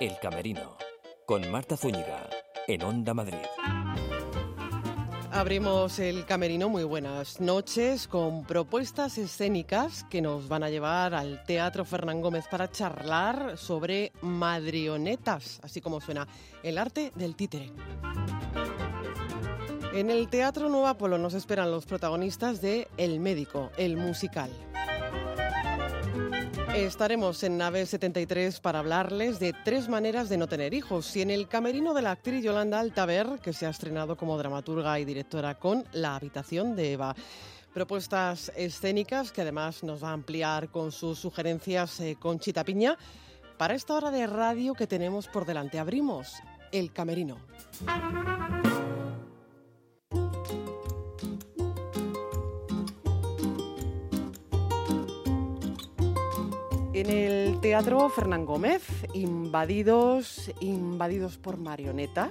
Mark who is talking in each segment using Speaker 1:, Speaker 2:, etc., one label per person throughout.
Speaker 1: El Camerino, con Marta Zúñiga, en Onda Madrid.
Speaker 2: Abrimos el camerino, muy buenas noches, con propuestas escénicas que nos van a llevar al Teatro Fernán Gómez para charlar sobre madrionetas, así como suena, el arte del títere. En el Teatro Nueva Polo nos esperan los protagonistas de El Médico, el musical. Estaremos en Nave 73 para hablarles de tres maneras de no tener hijos y en el camerino de la actriz Yolanda Altaver, que se ha estrenado como dramaturga y directora con La habitación de Eva. Propuestas escénicas que además nos va a ampliar con sus sugerencias eh, con Chita Piña. Para esta hora de radio que tenemos por delante, abrimos el camerino. En el Teatro Fernán Gómez, invadidos, invadidos por marionetas,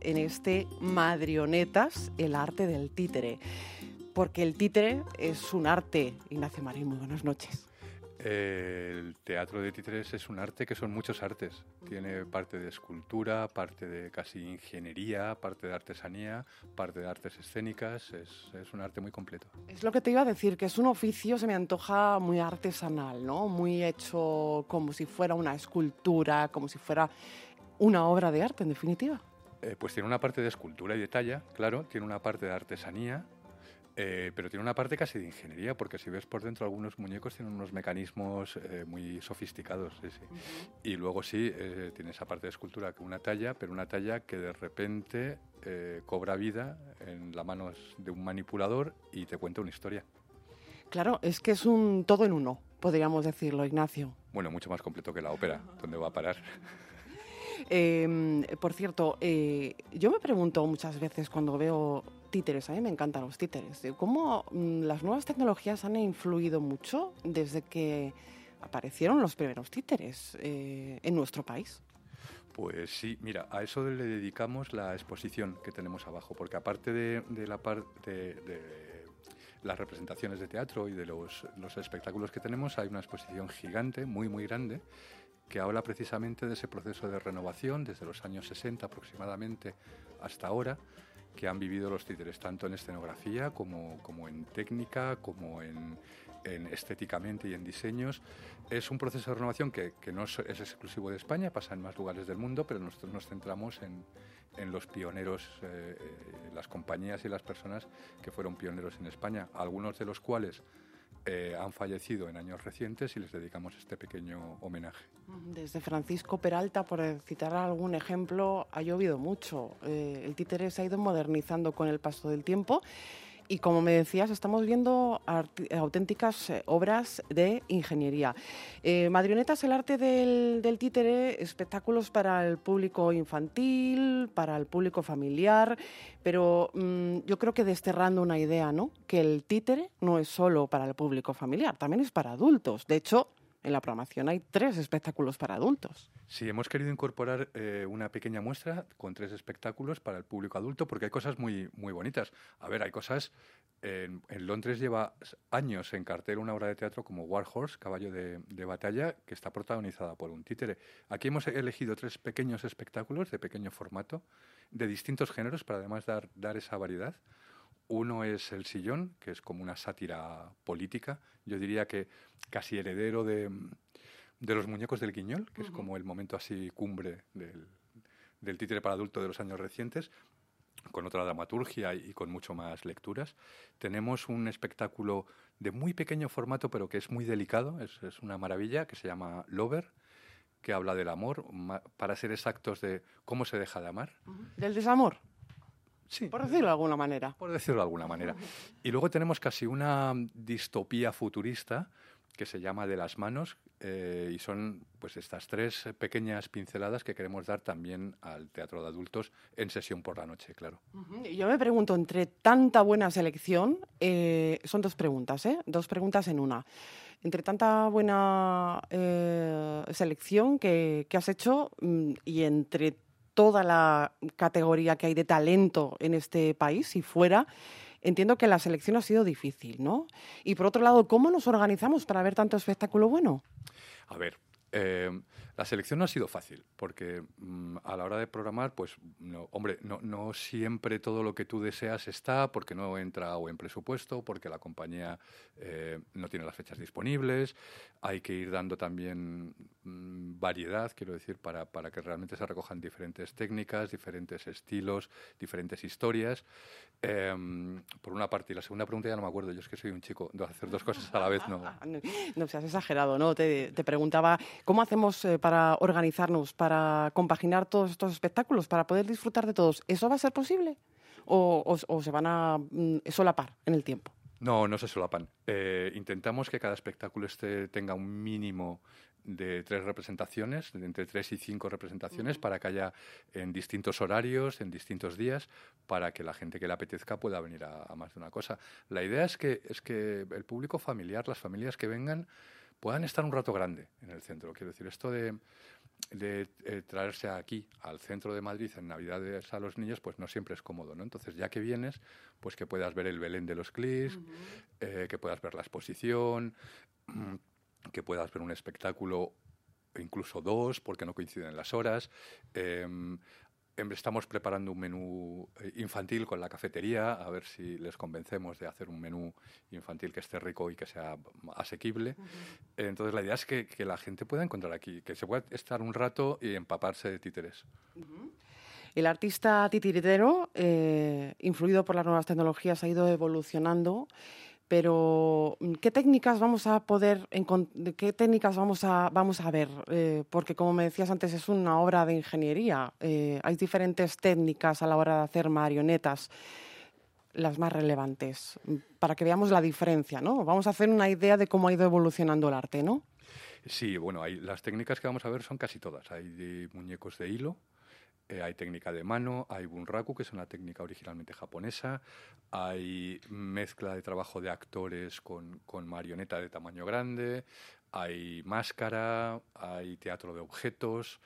Speaker 2: en este Madrionetas, el arte del títere. Porque el títere es un arte. Ignacio Marín, muy buenas noches.
Speaker 3: El teatro de títeres es un arte que son muchos artes. Tiene parte de escultura, parte de casi ingeniería, parte de artesanía, parte de artes escénicas. Es, es, un arte muy completo.
Speaker 2: Es lo que te iba a decir, que es un oficio, se me antoja muy artesanal, ¿no? Muy hecho como si fuera una escultura, como si fuera una obra de arte, en definitiva.
Speaker 3: Eh, pues tiene una parte de escultura y de talla, claro, tiene una parte de artesanía eh, pero tiene una parte casi de ingeniería, porque si ves por dentro algunos muñecos tienen unos mecanismos eh, muy sofisticados. Sí, sí. Y luego sí, eh, tiene esa parte de escultura que una talla, pero una talla que de repente cobra vida en la mano de un manipulador y te cuenta una historia.
Speaker 2: Claro, es que es un todo en uno, podríamos decirlo, Ignacio.
Speaker 3: Bueno, mucho más completo que la ópera, donde va a parar.
Speaker 2: Eh, por cierto, yo me pregunto muchas veces cuando veo títeres, a mí me encantan los títeres, cómo mm, las nuevas tecnologías han influido mucho desde que aparecieron los primeros títeres eh, en nuestro país.
Speaker 3: Pues sí, mira, a eso le dedicamos la exposición que tenemos abajo, porque aparte de, la parte de, las representaciones de teatro y de los, los espectáculos que tenemos, hay una exposición gigante, muy, muy grande, que habla precisamente de ese proceso de renovación desde los años 60 aproximadamente hasta ahora que han vivido los títeres, tanto en escenografía como, como en técnica, como en, estéticamente y en diseños. Es un proceso de renovación que, que, no es, exclusivo de España, pasa en más lugares del mundo, pero nosotros nos centramos en, en los pioneros, eh, eh, las compañías y las personas que fueron pioneros en España, algunos de los cuales eh, han fallecido en años recientes y les dedicamos este pequeño homenaje.
Speaker 2: Desde Francisco Peralta, por citar algún ejemplo, ha llovido mucho. Eh, el títere se ha ido modernizando con el paso del tiempo y como me decías, estamos viendo auténticas eh, obras de ingeniería. Eh, Madrionetas, el arte del, títere, espectáculos para el público infantil, para el público familiar, pero mm, yo creo que desterrando una idea, ¿no? Que el títere no es solo para el público familiar, también es para adultos. De hecho, en la programación hay tres espectáculos para adultos.
Speaker 3: Sí, hemos querido incorporar eh, una pequeña muestra con tres espectáculos para el público adulto porque hay cosas muy, muy bonitas. A ver, hay cosas... En, Londres lleva años en cartel una obra de teatro como War Horse, Caballo de, Batalla, que está protagonizada por un títere. Aquí hemos elegido tres pequeños espectáculos de pequeño formato, de distintos géneros, para además dar, dar esa variedad. Uno es El Sillón, que es como una sátira política. Yo diría que casi heredero de, los muñecos del Guiñol, que es como el momento así cumbre del, del títere para adulto de los años recientes, con otra dramaturgia y con mucho más lecturas. Tenemos un espectáculo de muy pequeño formato, pero que es muy delicado, es, es una maravilla, que se llama Lover, que habla del amor, para ser exactos de cómo se deja de amar.
Speaker 2: ¿Del desamor?
Speaker 3: Sí.
Speaker 2: Por decirlo de alguna manera.
Speaker 3: Por decirlo de alguna manera. Y luego tenemos casi una distopía futurista que se llama De las manos eh, y son pues estas tres pequeñas pinceladas que queremos dar también al teatro de adultos en sesión por la noche, claro.
Speaker 2: Yo me pregunto, entre tanta buena selección, eh, son dos preguntas, ¿eh? Dos preguntas en una. Entre tanta buena eh, selección que, que, has hecho mm, y entre toda la categoría que hay de talento en este país y fuera, entiendo que la selección ha sido difícil, ¿no? Y por otro lado, ¿cómo nos organizamos para ver tanto espectáculo bueno?
Speaker 3: A ver, Eh, la selección no ha sido fácil, porque mm, a la hora de programar, pues, no, hombre, no, no, siempre todo lo que tú deseas está, porque no entra o en presupuesto, porque la compañía eh, no tiene las fechas disponibles. Hay que ir dando también mm, variedad, quiero decir, para, para que realmente se recojan diferentes técnicas, diferentes estilos, diferentes historias. Em, por una parte, y la segunda pregunta ya no me acuerdo, yo es que soy un chico, de hacer dos cosas a la vez no.
Speaker 2: no, no seas exagerado, ¿no? Te, te preguntaba, ¿cómo hacemos eh, para organizarnos, para compaginar todos estos espectáculos, para poder disfrutar de todos? ¿Eso va a ser posible? ¿O, o, o se van a mm, solapar en el tiempo?
Speaker 3: No, no se solapan. Eh, intentamos que cada espectáculo este tenga un mínimo de tres representaciones, de entre tres y cinco representaciones, para que haya en distintos horarios, en distintos días, para que la gente que le apetezca pueda venir a, a más de una cosa. La idea es que, es que el público familiar, las familias que vengan, puedan estar un rato grande en el centro. Quiero decir, esto de, de eh, traerse aquí, al centro de Madrid, en Navidades a los niños, pues no siempre es cómodo, ¿no? Entonces, ya que vienes, pues que puedas ver el Belén de los Clis, uh -huh. eh, que puedas ver la exposición, que puedas ver un espectáculo, incluso dos, porque no coinciden las horas. Eh, estamos preparando un menú eh, infantil con la cafetería, a ver si les convencemos de hacer un menú infantil que esté rico y que sea asequible. Uh -huh. Entonces, la idea es que, que, la gente pueda encontrar aquí, que se pueda estar un rato y empaparse de títeres. Uh -huh.
Speaker 2: El artista titiritero, eh, influido por las nuevas tecnologías, ha ido evolucionando pero ¿qué técnicas vamos a poder, qué técnicas vamos a, vamos a ver? Eh, porque como me decías antes, es una obra de ingeniería. Eh, hay diferentes técnicas a la hora de hacer marionetas, las más relevantes, para que veamos la diferencia, ¿no? Vamos a hacer una idea de cómo ha ido evolucionando el arte, ¿no?
Speaker 3: Sí, bueno, hay, las técnicas que vamos a ver son casi todas. Hay muñecos de hilo, eh, hay técnica de mano, hay bunraku, que es una técnica originalmente japonesa, hay mezcla de trabajo de actores con, con marioneta de tamaño grande, hay máscara, hay teatro de objetos,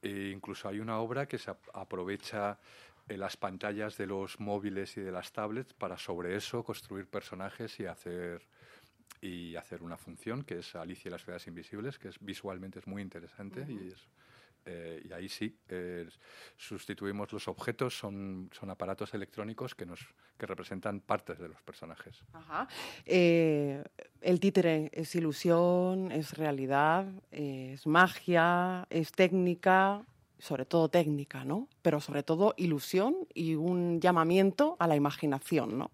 Speaker 3: e incluso hay una obra que se aprovecha en las pantallas de los móviles y de las tablets para sobre eso construir personajes y hacer y hacer una función que es Alicia y las ciudades invisibles, que es visualmente es muy interesante uh -huh. y es eh, y ahí sí, eh, sustituimos los objetos, son, son aparatos electrónicos que, nos, que representan partes de los personajes.
Speaker 2: Eh, el títere es ilusión, es realidad, es magia, es técnica, sobre todo técnica, ¿no? Pero sobre todo ilusión y un llamamiento a la imaginación, ¿no?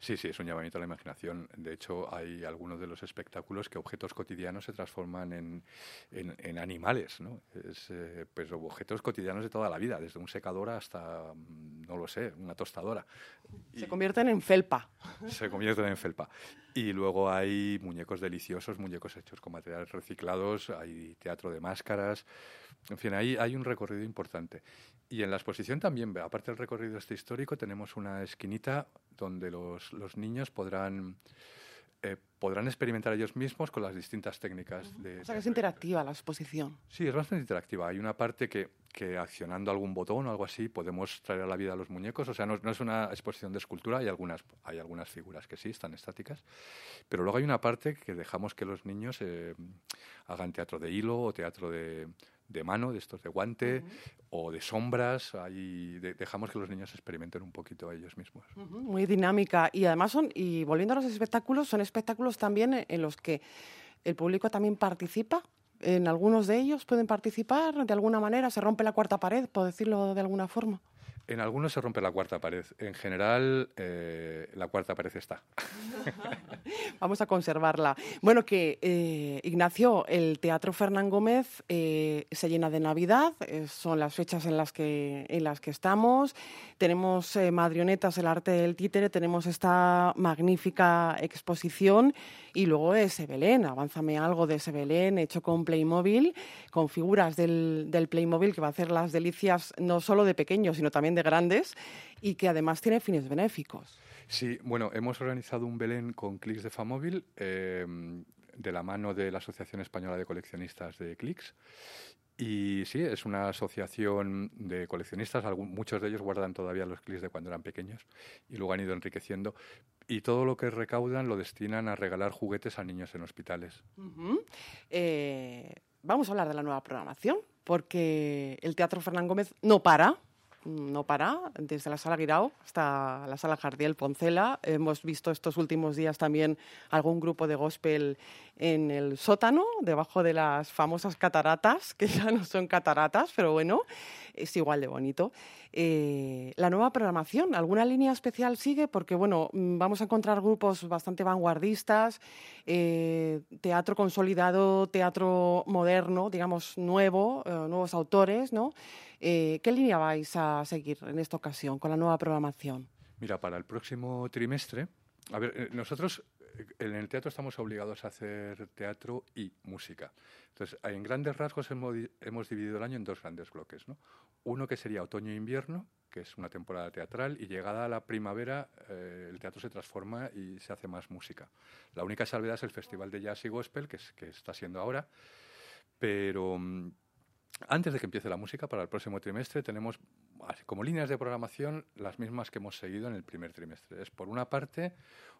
Speaker 3: Sí, sí, es un llamamiento a la imaginación. De hecho, hay algunos de los espectáculos que objetos cotidianos se transforman en, en, en animales, ¿no? Es, eh, pues, objetos cotidianos de toda la vida, desde un secador hasta, no lo sé, una tostadora.
Speaker 2: Se y convierten en felpa.
Speaker 3: Se convierten en felpa. Y luego hay muñecos deliciosos, muñecos hechos con materiales reciclados, hay teatro de máscaras. En fin, ahí hay un recorrido importante. Y en la exposición también, aparte del recorrido este histórico, tenemos una esquinita donde los, los niños podrán, eh, podrán experimentar ellos mismos con las distintas técnicas. De,
Speaker 2: o sea, que es interactiva la exposición.
Speaker 3: Sí, es bastante interactiva. Hay una parte que, que accionando algún botón o algo así podemos traer a la vida a los muñecos. O sea, no, no, es una exposición de escultura, hay algunas, hay algunas figuras que sí están estáticas, pero luego hay una parte que dejamos que los niños eh, hagan teatro de hilo o teatro de de mano, de estos de guante uh -huh. o de sombras. Ahí de, dejamos que los niños experimenten un poquito ellos mismos.
Speaker 2: Uh -huh. Muy dinámica. Y además son, y volviendo a los espectáculos, son espectáculos también en los que el público también participa. En algunos de ellos pueden participar de alguna manera, se rompe la cuarta pared, por decirlo de alguna forma.
Speaker 3: En algunos se rompe la cuarta pared. En general, eh, la cuarta pared está.
Speaker 2: Vamos a conservarla. Bueno, que eh, Ignacio, el Teatro Fernán Gómez eh, se llena de Navidad. Eh, son las fechas en las que, en las que estamos. Tenemos Madrionetas, el arte del títere. Tenemos esta magnífica exposición. Y luego ese Belén. Avánzame algo de ese Belén hecho con Playmobil, con figuras del, del Playmobil que va a hacer las delicias no solo de pequeños, sino también de grandes y que además tiene fines benéficos.
Speaker 3: Sí, bueno, hemos organizado un Belén con clics de Famóvil eh, de la mano de la Asociación Española de Coleccionistas de Clics. Y sí, es una asociación de coleccionistas, algún, muchos de ellos guardan todavía los clics de cuando eran pequeños y luego han ido enriqueciendo. Y todo lo que recaudan lo destinan a regalar juguetes a niños en hospitales.
Speaker 2: Uh -huh. eh, vamos a hablar de la nueva programación, porque el Teatro Fernán Gómez no para, no para, desde la sala Guirao hasta la sala Jardiel Poncela. Hemos visto estos últimos días también algún grupo de gospel en el sótano, debajo de las famosas cataratas, que ya no son cataratas, pero bueno, es igual de bonito. Eh, la nueva programación, ¿alguna línea especial sigue? Porque bueno, mm, vamos a encontrar grupos bastante vanguardistas, eh, teatro consolidado, teatro moderno, digamos, nuevo, eh, nuevos autores, ¿no? ¿Qué línea vais a seguir en esta ocasión con la nueva programación?
Speaker 3: Mira, para el próximo trimestre, a ver, nosotros en el teatro estamos obligados a hacer teatro y música. Entonces, en grandes rasgos hemos, dividido el año en dos grandes bloques. ¿no? Uno que sería otoño e que es una temporada teatral, y llegada a la primavera eh, el teatro se transforma y se hace más música. La única salvedad es el Festival de Jazz y Gospel, que, es, que está siendo ahora, pero mm, antes de que empiece la música, para el próximo trimestre, tenemos como líneas de programación las mismas que hemos seguido en el primer trimestre. Es, por una parte,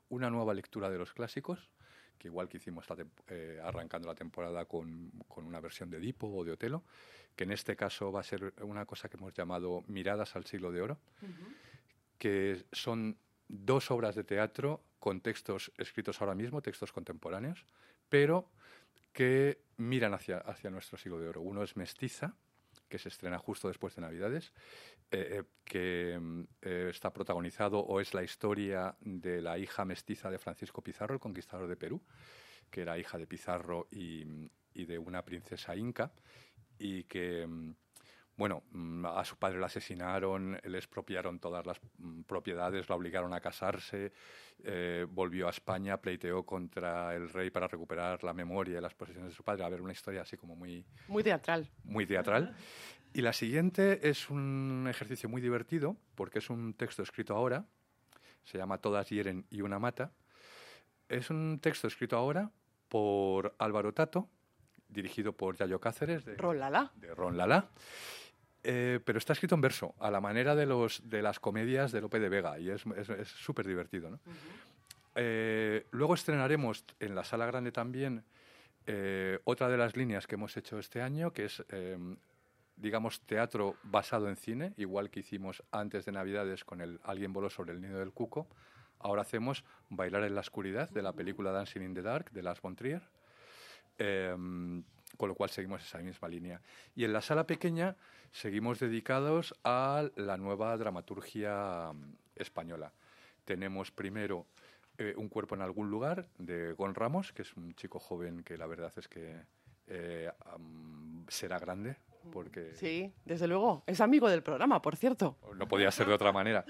Speaker 3: una nueva lectura de los clásicos, que igual que hicimos eh, arrancando la temporada con, una versión de Edipo o de Otelo, que en este caso va a ser una cosa que hemos llamado Miradas al siglo de oro, que son dos obras de teatro con textos escritos ahora mismo, textos contemporáneos, pero que miran hacia, hacia nuestro siglo de oro. Uno es Mestiza, que se estrena justo después de Navidades, eh, eh, que eh, está protagonizado o es la historia de la hija mestiza de Francisco Pizarro, el conquistador de Perú, que era hija de Pizarro y, y de una princesa inca, y que mm, bueno, mm, a su padre lo asesinaron, le expropiaron todas las mm, propiedades, la obligaron a casarse, eh, volvió a España, pleiteó contra el rey para recuperar la memoria y las posesiones de su padre. A ver, una historia así como muy...
Speaker 2: Muy teatral.
Speaker 3: Muy teatral. Y la siguiente es un ejercicio muy divertido, porque es un texto escrito ahora, se llama Todas hieren y una mata. Es un texto escrito ahora por Álvaro Tato, dirigido por Yayo Cáceres.
Speaker 2: De Ron Lala.
Speaker 3: De Ron Lala. Eh, pero está escrito en verso, a la manera de, los, de las comedias de Lope de Vega, y es súper divertido. Eh, luego estrenaremos en la Sala Grande también eh, otra de las líneas que hemos hecho este año, que es, digamos, teatro basado en cine, igual que hicimos antes de Navidades con el Alguien voló sobre el nido del cuco. Ahora hacemos Bailar en la oscuridad de la película Dancing in the Dark de Lars von Trier con lo cual seguimos esa misma línea. Y en la sala pequeña seguimos dedicados a la nueva dramaturgia mm, española. Tenemos primero eh, Un cuerpo en algún lugar de Gon Ramos, que es un chico joven que la verdad es que eh, será grande. Porque
Speaker 2: sí, desde luego. Es amigo del programa, por cierto.
Speaker 3: No podía ser de otra manera.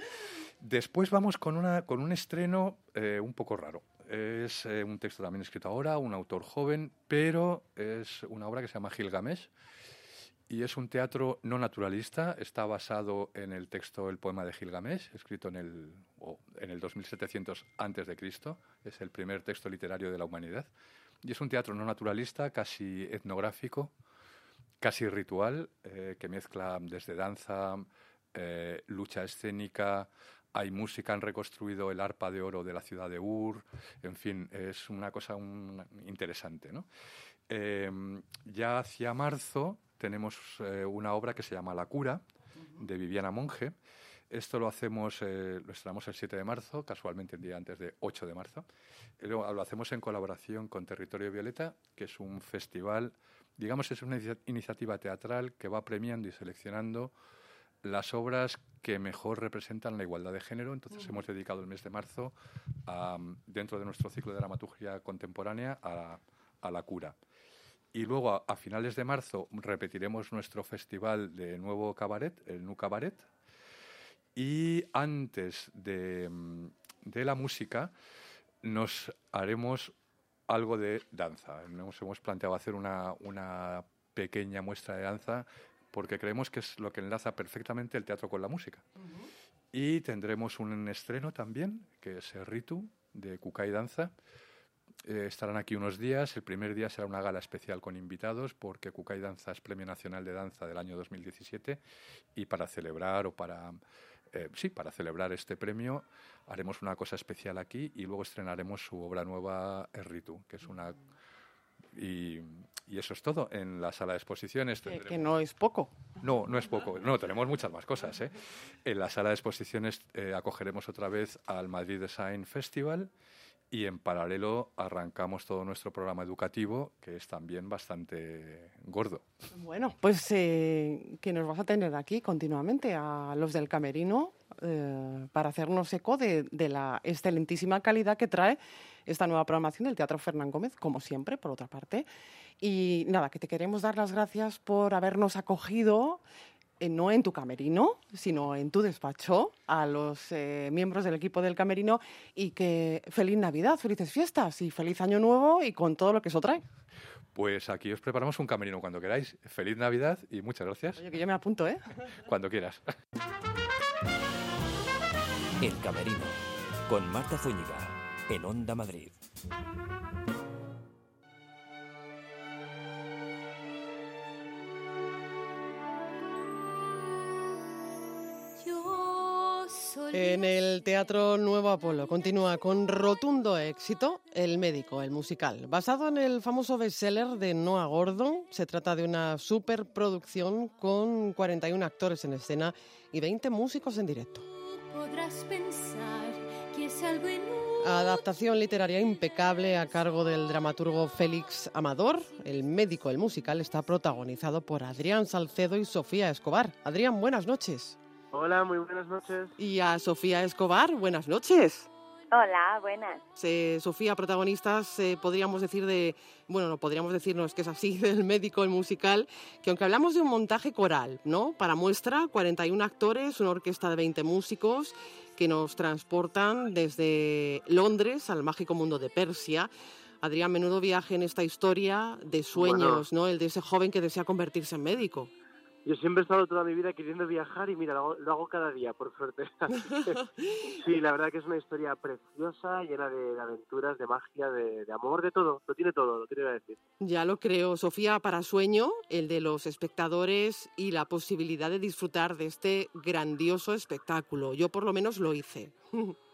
Speaker 3: Después vamos con, una, con un estreno eh, un poco raro. Es eh, un texto también escrito ahora, un autor joven, pero es una obra que se llama Gilgamesh y es un teatro no naturalista. Está basado en el texto El poema de Gilgamesh, escrito en el, en el 2700 antes de Cristo. Es el primer texto literario de la humanidad. Y es un teatro no naturalista, casi etnográfico, casi ritual, eh, que mezcla desde danza, eh, lucha escénica, hay música, han reconstruido el arpa de oro de la ciudad de Ur, en fin, es una cosa interesante. Em, ya hacia marzo tenemos eh, una obra que se llama La cura, de Viviana Monge. Esto lo hacemos, eh, lo estrenamos el 7 de marzo, casualmente el día antes de 8 de marzo. Lo hacemos en colaboración con Territorio Violeta, que es un festival, digamos, es una iniciativa teatral que va premiando y seleccionando las obras que mejor representan la igualdad de género. Entonces hemos dedicado el mes de marzo, dentro de nuestro ciclo de dramaturgia contemporánea, a, la cura. Y luego, a, finales de marzo, repetiremos nuestro festival de nuevo cabaret, el Nu Cabaret. Y antes de, la música, nos haremos algo de danza. Nos hemos planteado hacer una, una pequeña muestra de danza porque creemos que es lo que enlaza perfectamente el teatro con la música. Y tendremos un estreno también, que es Ritu, de Kukai Danza. Eh, estarán aquí unos días. El primer día será una gala especial con invitados, porque Kukai Danza es Premio Nacional de Danza del año 2017. Y para celebrar o para. Eh, sí, para celebrar este premio haremos una cosa especial aquí y luego estrenaremos su obra nueva, Ritu, que es una y, eso es todo. En la sala de exposiciones
Speaker 2: Que, no es poco.
Speaker 3: No, no es poco. No, tenemos muchas más cosas. ¿eh? En la sala de exposiciones eh, acogeremos otra vez al Madrid Design Festival y en paralelo arrancamos todo nuestro programa educativo, que es también bastante gordo.
Speaker 2: Bueno, pues eh, que nos vas a tener aquí continuamente a los del Camerino eh, para hacernos eco de, de, la excelentísima calidad que trae esta nueva programación del Teatro Fernán Gómez, como siempre, por otra parte. Y nada, que te queremos dar las gracias por habernos acogido eh, no en tu camerino, sino en tu despacho, a los eh, miembros del equipo del camerino y que feliz Navidad, felices fiestas y feliz Año Nuevo y con todo lo que eso trae.
Speaker 3: Pues aquí os preparamos un camerino cuando queráis. Feliz Navidad y muchas gracias.
Speaker 2: Oye, que yo me apunto, ¿eh?
Speaker 3: cuando quieras.
Speaker 1: El camerino, con Marta Zúñiga, en Onda Madrid.
Speaker 2: En el Teatro Nuevo Apolo continúa con rotundo éxito El médico, el musical. Basado en el famoso bestseller de Noah Gordon, se trata de una superproducción con 41 actores en escena y 20 músicos en directo. Adaptación literaria impecable a cargo del dramaturgo Félix Amador. El médico, el musical, está protagonizado por Adrián Salcedo y Sofía Escobar. Adrián, buenas noches.
Speaker 4: Hola, muy buenas noches.
Speaker 2: Y a Sofía Escobar, buenas noches.
Speaker 5: Hola, buenas.
Speaker 2: Sofía, protagonistas, eh, podríamos decir de, bueno, no podríamos decirnos que es así, del médico, el musical, que aunque hablamos de un montaje coral, ¿no? Para muestra, 41 actores, una orquesta de 20 músicos que nos transportan desde Londres al mágico mundo de Persia. Adrián, menudo viaje en esta historia de sueños, ¿no? El de ese joven que desea convertirse en médico.
Speaker 4: Yo siempre he estado toda mi vida queriendo viajar y mira, lo hago, cada día, por suerte. sí, la verdad que es una historia preciosa, llena de, aventuras, de magia, de, amor, de todo. Lo tiene todo, lo quiero decir.
Speaker 2: Ya lo creo. Sofía, para sueño, el de los espectadores y la posibilidad de disfrutar de este grandioso espectáculo. Yo por lo menos lo hice.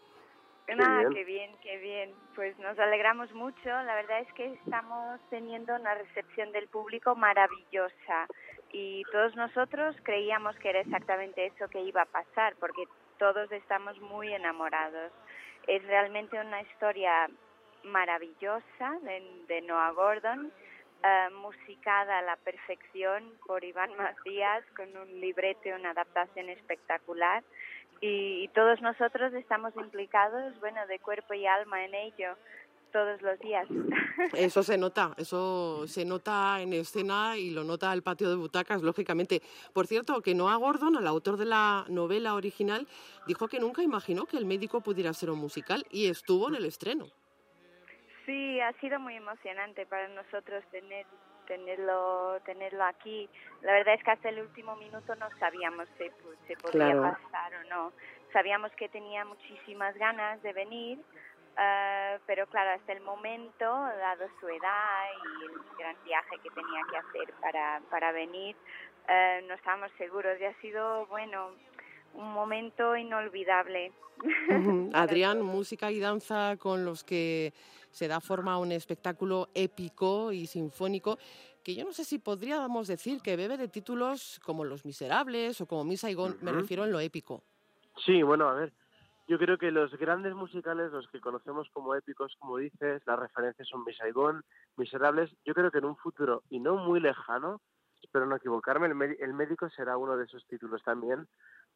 Speaker 5: Ah, qué bien, qué bien. Pues nos alegramos mucho. La verdad es que estamos teniendo una recepción del público maravillosa y todos nosotros creíamos que era exactamente eso que iba a pasar, porque todos estamos muy enamorados. Es realmente una historia maravillosa de, Noah Gordon, eh, musicada a la perfección por Iván Macías, con un libreto una adaptación espectacular. y todos nosotros estamos implicados, bueno, de cuerpo y alma en ello todos los días.
Speaker 2: Eso se nota, eso se nota en escena y lo nota el patio de butacas, lógicamente. Por cierto, que Noah Gordon, el autor de la novela original, dijo que nunca imaginó que el médico pudiera ser un musical y estuvo en el estreno.
Speaker 5: Sí, ha sido muy emocionante para nosotros tener tenerlo tenerlo aquí. La verdad es que hasta el último minuto no sabíamos si, se podía pasar o no. Sabíamos que tenía muchísimas ganas de venir, Uh, pero claro, hasta el momento, dado su edad y el gran viaje que tenía que hacer para, para venir, uh, no estábamos seguros y ha sido, bueno, un momento inolvidable.
Speaker 2: Adrián, música y danza con los que se da forma a un espectáculo épico y sinfónico que yo no sé si podríamos decir que bebe de títulos como Los Miserables o como Misa y me refiero en lo épico.
Speaker 4: Sí, bueno, a ver, yo creo que los grandes musicales, los que conocemos como épicos, como dices, las referencias son Miss Miserables. Yo creo que en un futuro y no muy lejano, espero no equivocarme, el, médico será uno de esos títulos también,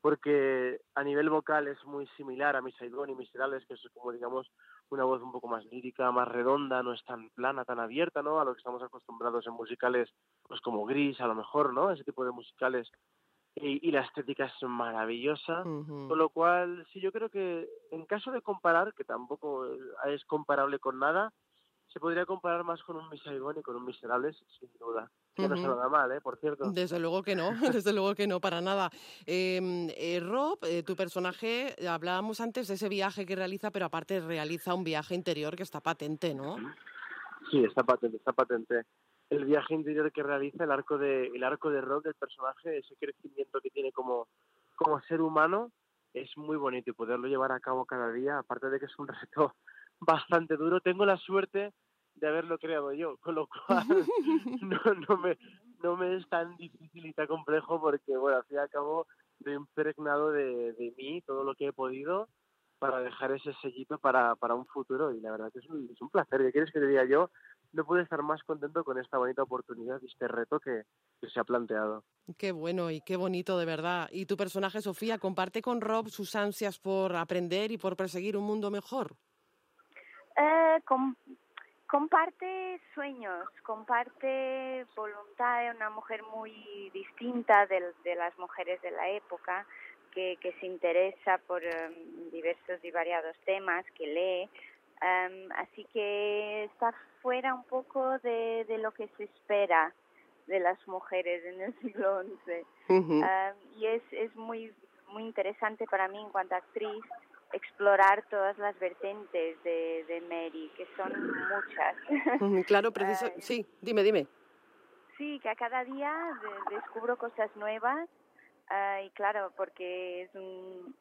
Speaker 4: porque a nivel vocal es muy similar a Miss y Miserables, que es como digamos una voz un poco más lírica, más redonda, no es tan plana, tan abierta, ¿no? A lo que estamos acostumbrados en musicales, pues como Gris, a lo mejor, ¿no? Ese tipo de musicales y, la estética es maravillosa, con lo cual sí yo creo que en caso de comparar, que tampoco es comparable con nada, se podría comparar más con un Misaigón y con un Miserables, sin duda. Que no se nada mal, ¿eh? Por cierto.
Speaker 2: Desde luego que no, desde luego que no, para nada. Em, eh, Rob, eh, tu personaje, hablábamos antes de ese viaje que realiza, pero aparte realiza un viaje interior que está patente, ¿no?
Speaker 4: Sí, está patente, está patente el viaje interior que realiza, el arco de, el arco de rock del personaje, ese crecimiento que tiene como, como ser humano, es muy bonito y poderlo llevar a cabo cada día, aparte de que es un reto bastante duro. Tengo la suerte de haberlo creado yo, con lo cual no, no, me, no me es tan difícil y tan complejo porque, bueno, al fin y al cabo, he impregnado de, de mí todo lo que he podido para dejar ese sellito para, para un futuro y la verdad que es un, es un placer. ¿Qué quieres que te diga yo? No puedo estar más contento con esta bonita oportunidad y este reto que, que, se ha planteado.
Speaker 2: Qué bueno y qué bonito de verdad. ¿Y tu personaje, Sofía, comparte con Rob sus ansias por aprender y por perseguir un mundo mejor?
Speaker 5: Eh, com comparte sueños, comparte voluntad, es una mujer muy distinta de, de las mujeres de la época que, que se interesa por um, diversos y variados temas, que lee. Um, así que está fuera un poco de, de, lo que se espera de las mujeres en el siglo XI. Uh -huh. um, y es, es muy, muy interesante para mí en cuanto a actriz explorar todas las vertientes de, de Mary, que son muchas.
Speaker 2: Claro, preciso. Uh, sí, dime, dime.
Speaker 5: Sí, que a cada día de, descubro cosas nuevas Uh, y claro, porque es un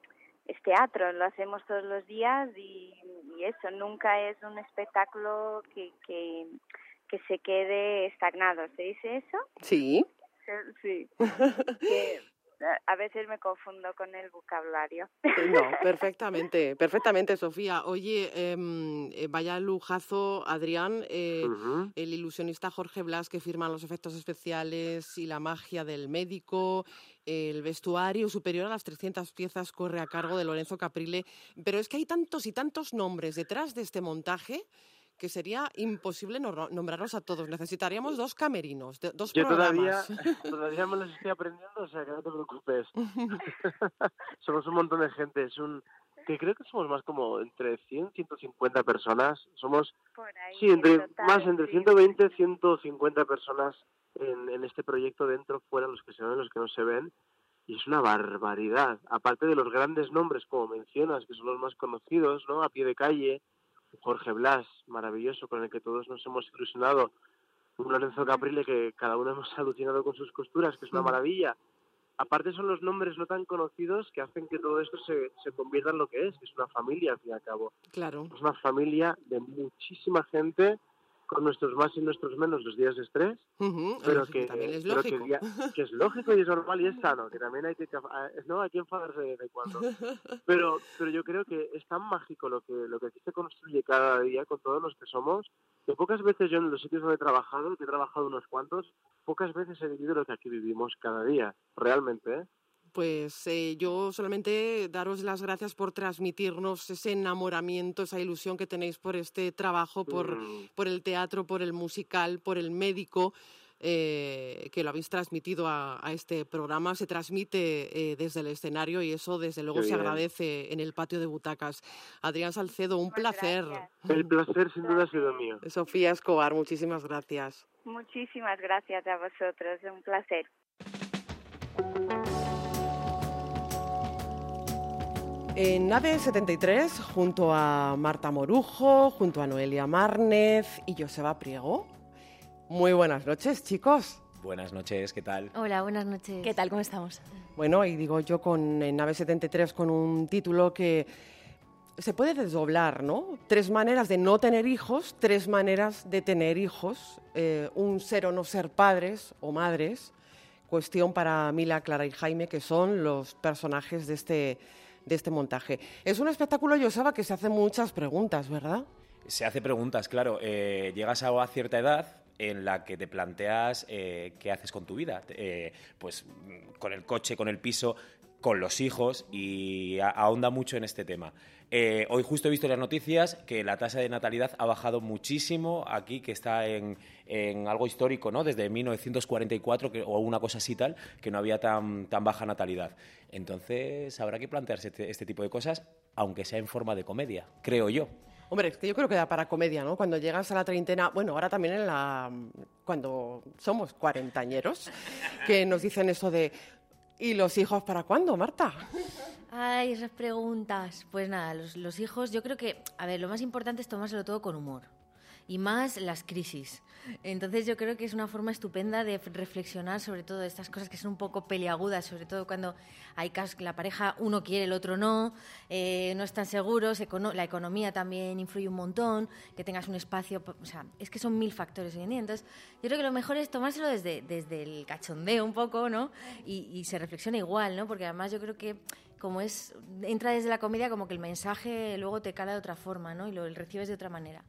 Speaker 5: es teatro, lo hacemos todos los días y, y eso, nunca es un espectáculo que, que, que se quede estagnado, ¿se dice eso?
Speaker 2: Sí.
Speaker 5: Sí. que, a veces me confundo con el vocabulario.
Speaker 2: No, perfectamente, perfectamente, Sofía. Oye, eh, vaya lujazo, Adrián, eh, uh -huh. el ilusionista Jorge Blas que firma los efectos especiales y la magia del médico. El vestuario superior a las 300 piezas corre a cargo de Lorenzo Caprile. Pero es que hay tantos y tantos nombres detrás de este montaje que sería imposible nombrarlos a todos. Necesitaríamos dos camerinos, dos
Speaker 4: Yo
Speaker 2: programas.
Speaker 4: todavía, todavía me los estoy aprendiendo, o sea que no te preocupes. somos un montón de gente, es un que creo que somos más como entre 100 150 personas. Somos
Speaker 5: ahí,
Speaker 4: sí, entre
Speaker 5: total,
Speaker 4: más entre
Speaker 5: sí.
Speaker 4: 120 150 personas en, en este proyecto dentro, fuera los que se ven, los que no se ven. Y es una barbaridad. Aparte de los grandes nombres, como mencionas, que son los más conocidos, ¿no? A pie de calle, Jorge Blas, maravilloso, con el que todos nos hemos ilusionado. Un Lorenzo Caprile que cada uno hemos alucinado con sus costuras, que es una maravilla. Aparte son los nombres no tan conocidos que hacen que todo esto se, se convierta en lo que es, que es una familia al fin y al cabo.
Speaker 2: Claro.
Speaker 4: Es una familia de muchísima gente con nuestros más y nuestros menos los días de estrés,
Speaker 2: uh -huh.
Speaker 4: pero
Speaker 2: que,
Speaker 4: que,
Speaker 2: también es
Speaker 4: pero
Speaker 2: lógico.
Speaker 4: que, que, es lógico y es normal y es sano, que también hay que no hay que enfadarse de vez en cuando. Pero pero yo creo que es tan mágico lo que lo que aquí se construye cada día con todos los que somos, que pocas veces yo en los sitios donde he trabajado, que he trabajado unos cuantos, pocas veces he vivido lo que aquí vivimos cada día, realmente, ¿eh?
Speaker 2: Pues eh, yo solamente daros las gracias por transmitirnos ese enamoramiento, esa ilusión que tenéis por este trabajo, por, mm. por el teatro, por el musical, por el médico. Eh, que lo habéis transmitido a, a, este programa, se transmite eh, desde el escenario y eso desde luego Qué se bien. agradece en el patio de butacas. Adrián Salcedo, un
Speaker 5: muchas
Speaker 2: placer.
Speaker 5: Gracias.
Speaker 4: El placer sin duda ha sido mío.
Speaker 2: Sofía Escobar, muchísimas gracias.
Speaker 5: Muchísimas gracias a vosotros, un placer.
Speaker 2: En Nave 73, junto a Marta Morujo, junto a Noelia Márnez y Joseba Priego. Muy buenas noches, chicos.
Speaker 6: Buenas noches, ¿qué tal?
Speaker 7: Hola, buenas noches.
Speaker 8: ¿Qué tal? ¿Cómo estamos?
Speaker 2: Bueno, y digo yo con en Nave 73 con un título que se puede desdoblar, ¿no? Tres maneras de no tener hijos, tres maneras de tener hijos, eh, un ser o no ser padres o madres. Cuestión para Mila, Clara y Jaime, que son los personajes de este de este montaje. Es un espectáculo, Josaba, que se hace muchas preguntas, ¿verdad?
Speaker 6: Se hace preguntas, claro. Eh, llegas a cierta edad en la que te planteas eh, qué haces con tu vida. Eh, pues con el coche, con el piso, con los hijos y ahonda mucho en este tema. Eh, hoy justo he visto en las noticias que la tasa de natalidad ha bajado muchísimo aquí, que está en, en algo histórico, ¿no? Desde 1944 que, o una cosa así tal, que no había tan, tan baja natalidad. Entonces habrá que plantearse este, este tipo de cosas, aunque sea en forma de comedia, creo yo.
Speaker 2: Hombre, es que yo creo que da para comedia, ¿no? Cuando llegas a la treintena, bueno, ahora también en la cuando somos cuarentañeros, que nos dicen eso de ¿y los hijos para cuándo, Marta?
Speaker 7: Ay, esas preguntas. Pues nada, los, los hijos, yo creo que, a ver, lo más importante es tomárselo todo con humor. Y más las crisis. Entonces yo creo que es una forma estupenda de reflexionar sobre todo estas cosas que son un poco peliagudas, sobre todo cuando hay casos que la pareja uno quiere, el otro no, eh, no están seguros, la economía también influye un montón, que tengas un espacio, o sea, es que son mil factores hoy en día. Entonces yo creo que lo mejor es tomárselo desde, desde el cachondeo un poco, ¿no? Y, y se reflexiona igual, ¿no? Porque además yo creo que como es entra desde la comedia como que el mensaje luego te cala de otra forma, ¿no? Y lo recibes de otra manera.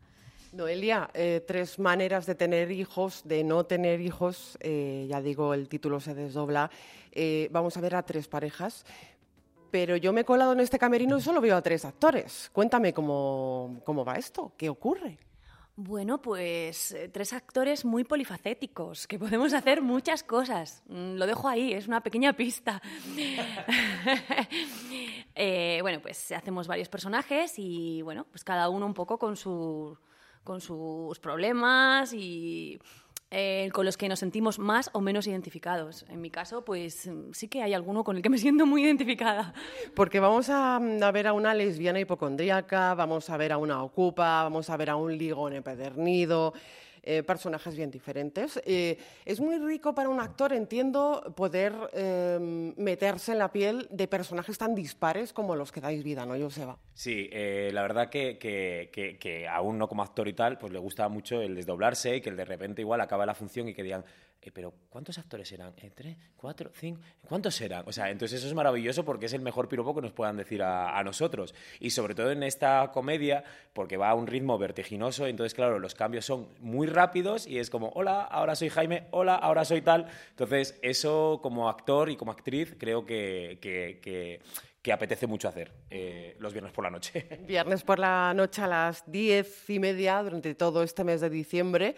Speaker 2: Noelia, eh, tres maneras de tener hijos, de no tener hijos. Eh, ya digo, el título se desdobla. Eh, vamos a ver a tres parejas. Pero yo me he colado en este camerino y solo veo a tres actores. Cuéntame cómo, cómo va esto, qué ocurre.
Speaker 8: Bueno, pues tres actores muy polifacéticos, que podemos hacer muchas cosas. Mm, lo dejo ahí, es una pequeña pista. bueno, pues hacemos varios personajes y bueno, pues cada uno un poco con su con sus problemas y eh, con los que nos sentimos más o menos identificados. En mi caso, pues sí que hay alguno con el que me siento muy identificada.
Speaker 2: Porque vamos a, ver a una lesbiana hipocondríaca, vamos a ver a una ocupa, vamos a ver a un ligón empedernido. Eh, personajes bien diferentes. Eh, es muy rico para un actor, entiendo, poder em, meterse en la piel de personajes tan dispares como los que dais vida, ¿no, Joseba?
Speaker 6: Sí, eh, la verdad que, que, que, que, a uno como actor y tal, pues le gusta mucho el desdoblarse y que el de repente igual acaba la función y que digan, eh, pero ¿cuántos actores eran? ¿Eh, ¿Tres? ¿Cuatro? ¿Cinco? ¿Cuántos eran? O sea, entonces eso es maravilloso porque es el mejor piropo que nos puedan decir a, nosotros. Y sobre todo en esta comedia, porque va a un ritmo vertiginoso, entonces, claro, los cambios son muy rápidos y es como, hola, ahora soy Jaime, hola, ahora soy tal. Entonces, eso como actor y como actriz creo que, que, apetece mucho hacer eh, los viernes por la noche.
Speaker 2: Viernes por la noche a las diez y media durante todo este mes de diciembre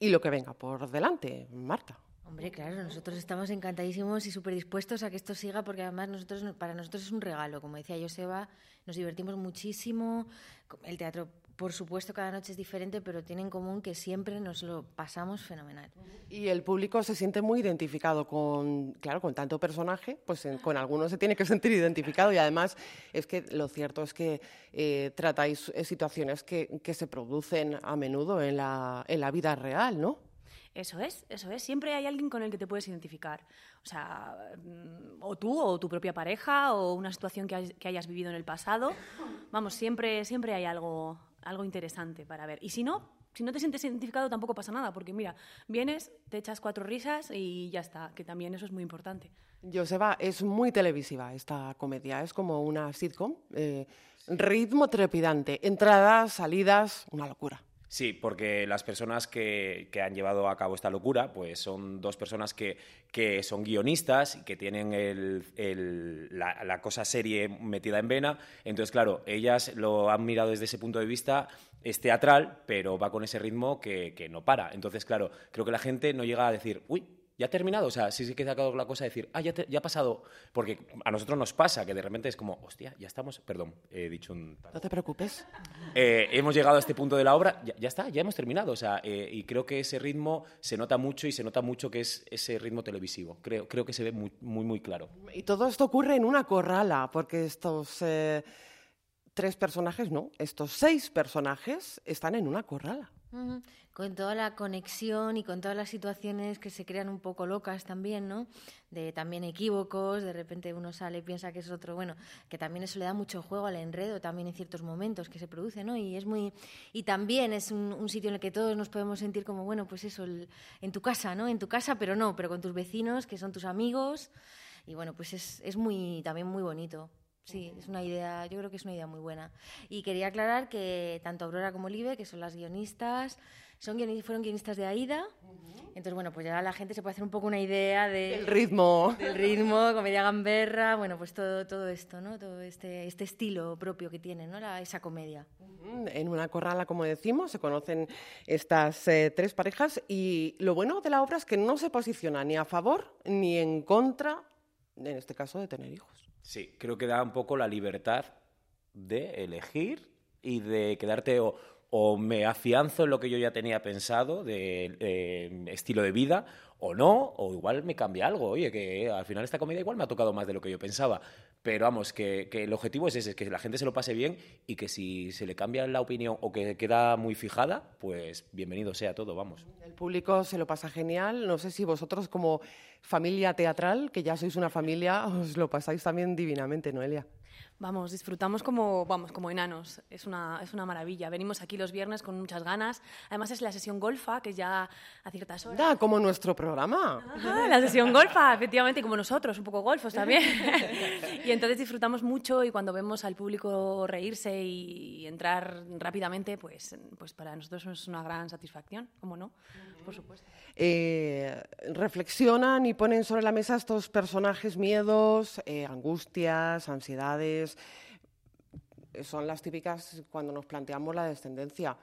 Speaker 2: y lo que venga por delante, Marta.
Speaker 7: Hombre, claro, nosotros estamos encantadísimos y súper dispuestos a que esto siga porque además nosotros, para nosotros es un regalo. Como decía Joseba, nos divertimos muchísimo. El teatro, por supuesto, cada noche es diferente, pero tiene en común que siempre nos lo pasamos fenomenal.
Speaker 2: Y el público se siente muy identificado con, claro, con tanto personaje, pues con algunos se tiene que sentir identificado y además es que lo cierto es que eh, tratáis eh, situaciones que, que se producen a menudo en la, en la vida real, ¿no?
Speaker 8: Eso es, eso es. Siempre hay alguien con el que te puedes identificar. O sea, mm, o tú, o tu propia pareja, o una situación que, hayas vivido en el pasado. Vamos, siempre, siempre hay algo, algo interesante para ver. Y si no, si no te sientes identificado tampoco pasa nada, porque mira, vienes, te echas cuatro risas y ya está, que también eso es muy importante.
Speaker 2: Joseba, es muy televisiva esta comedia, es como una sitcom, eh, ritmo trepidante, entradas, salidas, una locura.
Speaker 6: Sí, porque las personas que, han llevado a cabo esta locura, pues son dos personas que, que son guionistas, que tienen el, la, cosa serie metida en vena. Entonces, claro, ellas lo han mirado desde ese punto de vista, es teatral, pero va con ese ritmo que, que no para. Entonces, claro, creo que la gente no llega a decir, uy, ya ha terminado. O sea, sí, sí que ha sacado la cosa de decir, ah, ya, ya ha pasado. Porque a nosotros nos pasa que de repente es como, hostia, ya estamos. Perdón, he dicho un.
Speaker 2: No te preocupes.
Speaker 6: Eh, hemos llegado a este punto de la obra, ya, está, ya hemos terminado. O sea, eh, y creo que ese ritmo se nota mucho y se nota mucho que es ese ritmo televisivo. Creo, creo que se ve muy, muy, muy claro.
Speaker 2: Y todo esto ocurre en una corrala, porque estos. Eh, tres personajes, no, estos seis personajes están en una corrala
Speaker 7: con toda la conexión y con todas las situaciones que se crean un poco locas también, ¿no? De también equívocos, de repente uno sale y piensa que es otro, bueno, que también eso le da mucho juego al enredo también en ciertos momentos que se produce, ¿no? Y es muy y también es un, sitio en el que todos nos podemos sentir como, bueno, pues eso, en tu casa, ¿no? En tu casa, pero no, pero con tus vecinos, que son tus amigos. Y bueno, pues es, es muy también muy bonito. Sí, es una idea, yo creo que es una idea muy buena. Y quería aclarar que tanto Aurora como Live, que son las guionistas, son fueron guionistas de Aida. Entonces, bueno, pues ya la gente se puede hacer un poco una idea
Speaker 2: del ritmo.
Speaker 7: Del ritmo, comedia gamberra, bueno, pues todo, todo esto, ¿no? Todo este, este estilo propio que tiene, ¿no? La, esa comedia.
Speaker 2: En una corrala, como decimos, se conocen estas eh, tres parejas y lo bueno de la obra es que no se posiciona ni a favor ni en contra, en este caso, de tener hijos.
Speaker 6: Sí, creo que da un poco la libertad de elegir y de quedarte o o me afianzo en lo que yo ya tenía pensado de eh, estilo de vida, o no, o igual me cambia algo. Oye, que al final esta comida igual me ha tocado más de lo que yo pensaba. Pero vamos, que, el objetivo es ese, que la gente se lo pase bien y que si se le cambia la opinión o que queda muy fijada, pues bienvenido sea todo, vamos.
Speaker 2: El público se lo pasa genial. No sé si vosotros como familia teatral, que ya sois una familia, os lo pasáis también divinamente, Noelia.
Speaker 8: Vamos, disfrutamos como, vamos, como enanos. Es una, es una maravilla. Venimos aquí los viernes con muchas ganas. Además es la sesión golfa, que ya a ciertas horas.
Speaker 2: Da, como nuestro programa.
Speaker 8: la sesión golfa, efectivamente, como nosotros, un poco golfos también. y entonces disfrutamos mucho y cuando vemos al público reírse y entrar rápidamente, pues, pues para nosotros es una gran satisfacción, ¿cómo no? Por supuesto.
Speaker 2: Eh, reflexionan y ponen sobre la mesa estos personajes, miedos, eh, angustias, ansiedades. Son las típicas cuando nos planteamos la descendencia.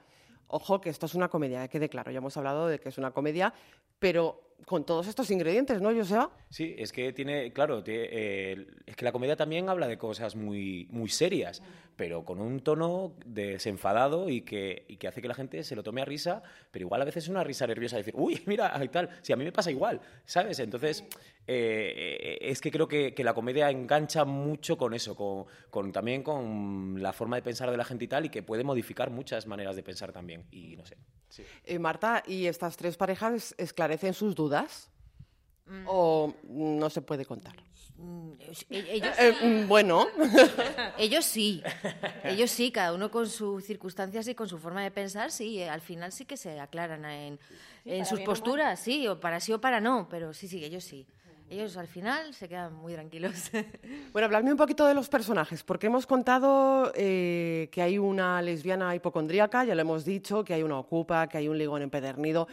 Speaker 2: Ojo que esto es una comedia, quede claro, ya hemos hablado de que es una comedia, pero con todos estos ingredientes, ¿no, Joseba?
Speaker 6: Sí, es que tiene, claro, eh, es que la comedia también habla de cosas muy, muy serias, pero con un tono desenfadado y que, y que hace que la gente se lo tome a risa, pero igual a veces es una risa nerviosa, decir, uy, mira, y tal, si a mí me pasa igual, ¿sabes? Entonces, eh, es que creo que, la comedia engancha mucho con eso, con, con, también con la forma de pensar de la gente y tal, y que puede modificar muchas maneras de pensar también, y no sé.
Speaker 2: Eh, Marta, ¿y estas tres parejas esclarecen sus dudas? Mm. ¿O no se puede contar? Mm, ellos eh, mm, bueno.
Speaker 7: ellos sí. Ellos sí, cada uno con sus circunstancias y con su forma de pensar, sí. Eh, al final sí que se aclaran en, en sus posturas, sí, o para sí o para no, pero sí, sí, ellos sí ellos al final se quedan muy tranquilos.
Speaker 2: Bueno, hablarme un poquito de los personajes, porque hemos contado eh, que hay una lesbiana hipocondríaca, ya lo hemos dicho, que hay una ocupa, que hay un ligón empedernido.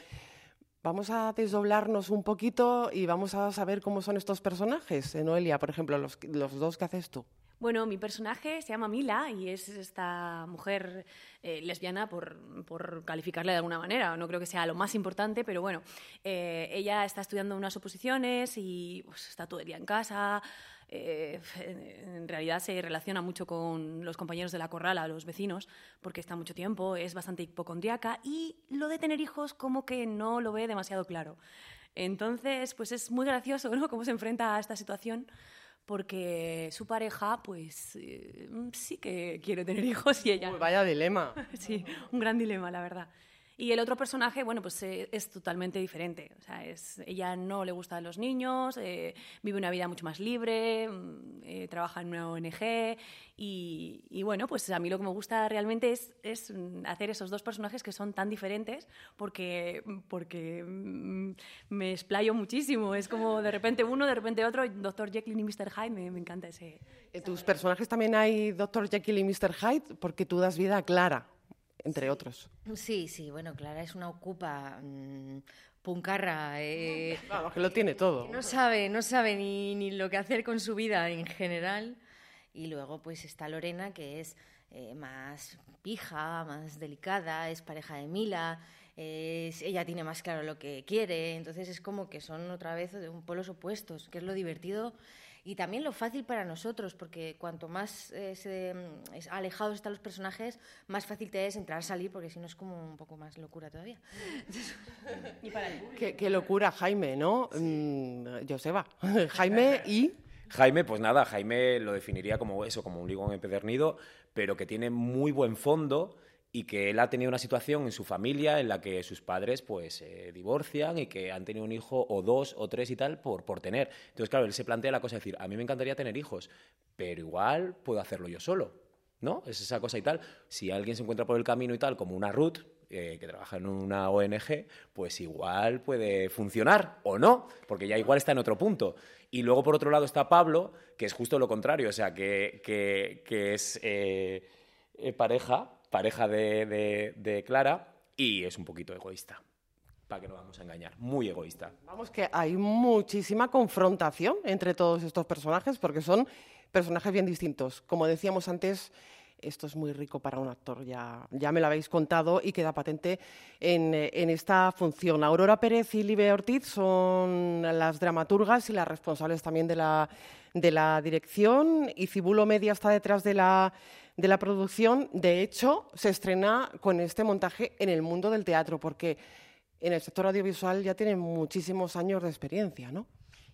Speaker 2: Vamos a desdoblarnos un poquito y vamos a saber cómo son estos personajes. Noelia, por ejemplo, los, los dos que haces tú.
Speaker 8: Bueno, mi personaje se llama Mila y es esta mujer eh, lesbiana por, por, calificarla de alguna manera. No creo que sea lo más importante, pero bueno, eh, ella está estudiando unas oposiciones y pues, está todo el día en casa. Eh, en realidad se relaciona mucho con los compañeros de la corrala, los vecinos, porque está mucho tiempo, es bastante hipocondriaca y lo de tener hijos como que no lo ve demasiado claro. Entonces, pues es muy gracioso, ¿no? Cómo se enfrenta a esta situación porque su pareja, pues eh, sí que quiere tener hijos y ella.
Speaker 2: vaya dilema.
Speaker 8: sí, un gran dilema, la verdad. Y el otro personaje, bueno, pues eh, es totalmente diferente. O sea, es, ella no le gustan los niños, eh, vive una vida mucho más libre, mm, eh, trabaja en una ONG y, bueno, pues a mí lo que me gusta realmente es, es, hacer esos dos personajes que son tan diferentes porque, porque mm, me explayo muchísimo. Es como de repente uno, de repente otro, Dr. Jekyll y Mr. Hyde, me, me encanta ese...
Speaker 2: ¿En tus personajes también hay Dr. Jekyll y Mr. Hyde? Porque tú das vida a Clara entre otros.
Speaker 7: Sí, sí, bueno, Clara es una ocupa mm, puncarra. Eh,
Speaker 2: que lo tiene todo.
Speaker 7: No sabe, no sabe ni, ni, lo que hacer con su vida en general. Y luego pues está Lorena, que es eh, más pija, más delicada, es pareja de Mila, ella tiene más claro lo que quiere, entonces es como que son otra vez de un polos opuestos, que es lo divertido y también lo fácil para nosotros, porque cuanto más eh, mm, alejados están los personajes, más fácil te es entrar a salir, porque si no es como un poco más locura todavía.
Speaker 2: ¿Qué, locura, Jaime, ¿no? Mm, Joseba, Jaime y...
Speaker 6: Jaime, pues nada, Jaime lo definiría como eso, como un ligón empedernido, pero que tiene muy buen fondo y que él ha tenido una situación en su familia en la que sus padres pues se divorcian y que han tenido un hijo o dos o tres y tal por, por tener. Entonces, claro, él se plantea la cosa de decir, a mí me encantaría tener hijos, pero igual puedo hacerlo yo solo, ¿no? Es esa cosa y tal. Si alguien se encuentra por el camino y tal, como una Ruth, eh, que trabaja en una ONG, pues igual puede funcionar o no, porque ya igual está en otro punto. Y luego, por otro lado, está Pablo, que es justo lo contrario, o sea, que, que, es eh, eh, pareja pareja de, Clara, y es un poquito egoísta para que no vamos a engañar, muy egoísta.
Speaker 2: Vamos que hay muchísima confrontación entre todos estos personajes porque son personajes bien distintos. Como decíamos antes, esto es muy rico para un actor, ya, ya me lo habéis contado y queda patente en, en, esta función. Aurora Pérez y Libe Ortiz son las dramaturgas y las responsables también de la, de la dirección y Cibulo Media está detrás de la de la producción. De hecho, se estrena con este montaje en el mundo del teatro, porque en el sector audiovisual ya tienen muchísimos años de experiencia, ¿no?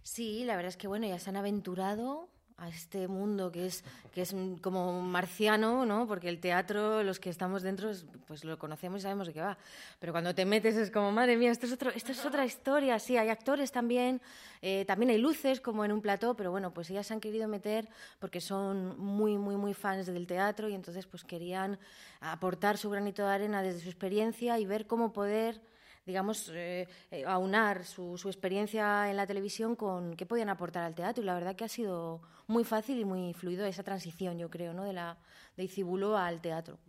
Speaker 7: Sí, la verdad es que bueno, ya se han aventurado a este mundo que es, que es como marciano, ¿no? Porque el teatro, los que estamos dentro, pues lo conocemos y sabemos de qué va. Pero cuando te metes es como, madre mía, esto es, otro, esto es otra historia. Sí, hay actores también, eh, también hay luces como en un plató, pero bueno, pues ellas se han querido meter porque son muy, muy, muy fans del teatro y entonces pues querían aportar su granito de arena desde su experiencia y ver cómo poder digamos, eh, eh, aunar su, su, experiencia en la televisión con qué podían aportar al teatro. Y la verdad que ha sido muy fácil y muy fluido esa transición, yo creo, ¿no? de, la, de Icibulo al teatro.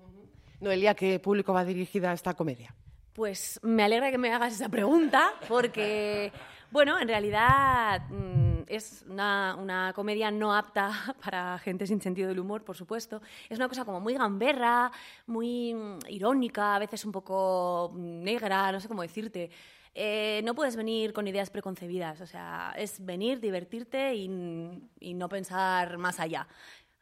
Speaker 2: Noelia, ¿qué público va dirigida esta comedia?
Speaker 8: Pues me alegra que me hagas esa pregunta, porque, bueno, en realidad mm, es una, comedia no apta para gente sin sentido del humor, por supuesto. Es una cosa como muy gamberra, muy mm, irónica, a veces un poco negra, no sé cómo decirte. Eh, no puedes venir con ideas preconcebidas, o sea, es venir, divertirte y, y no pensar más allá.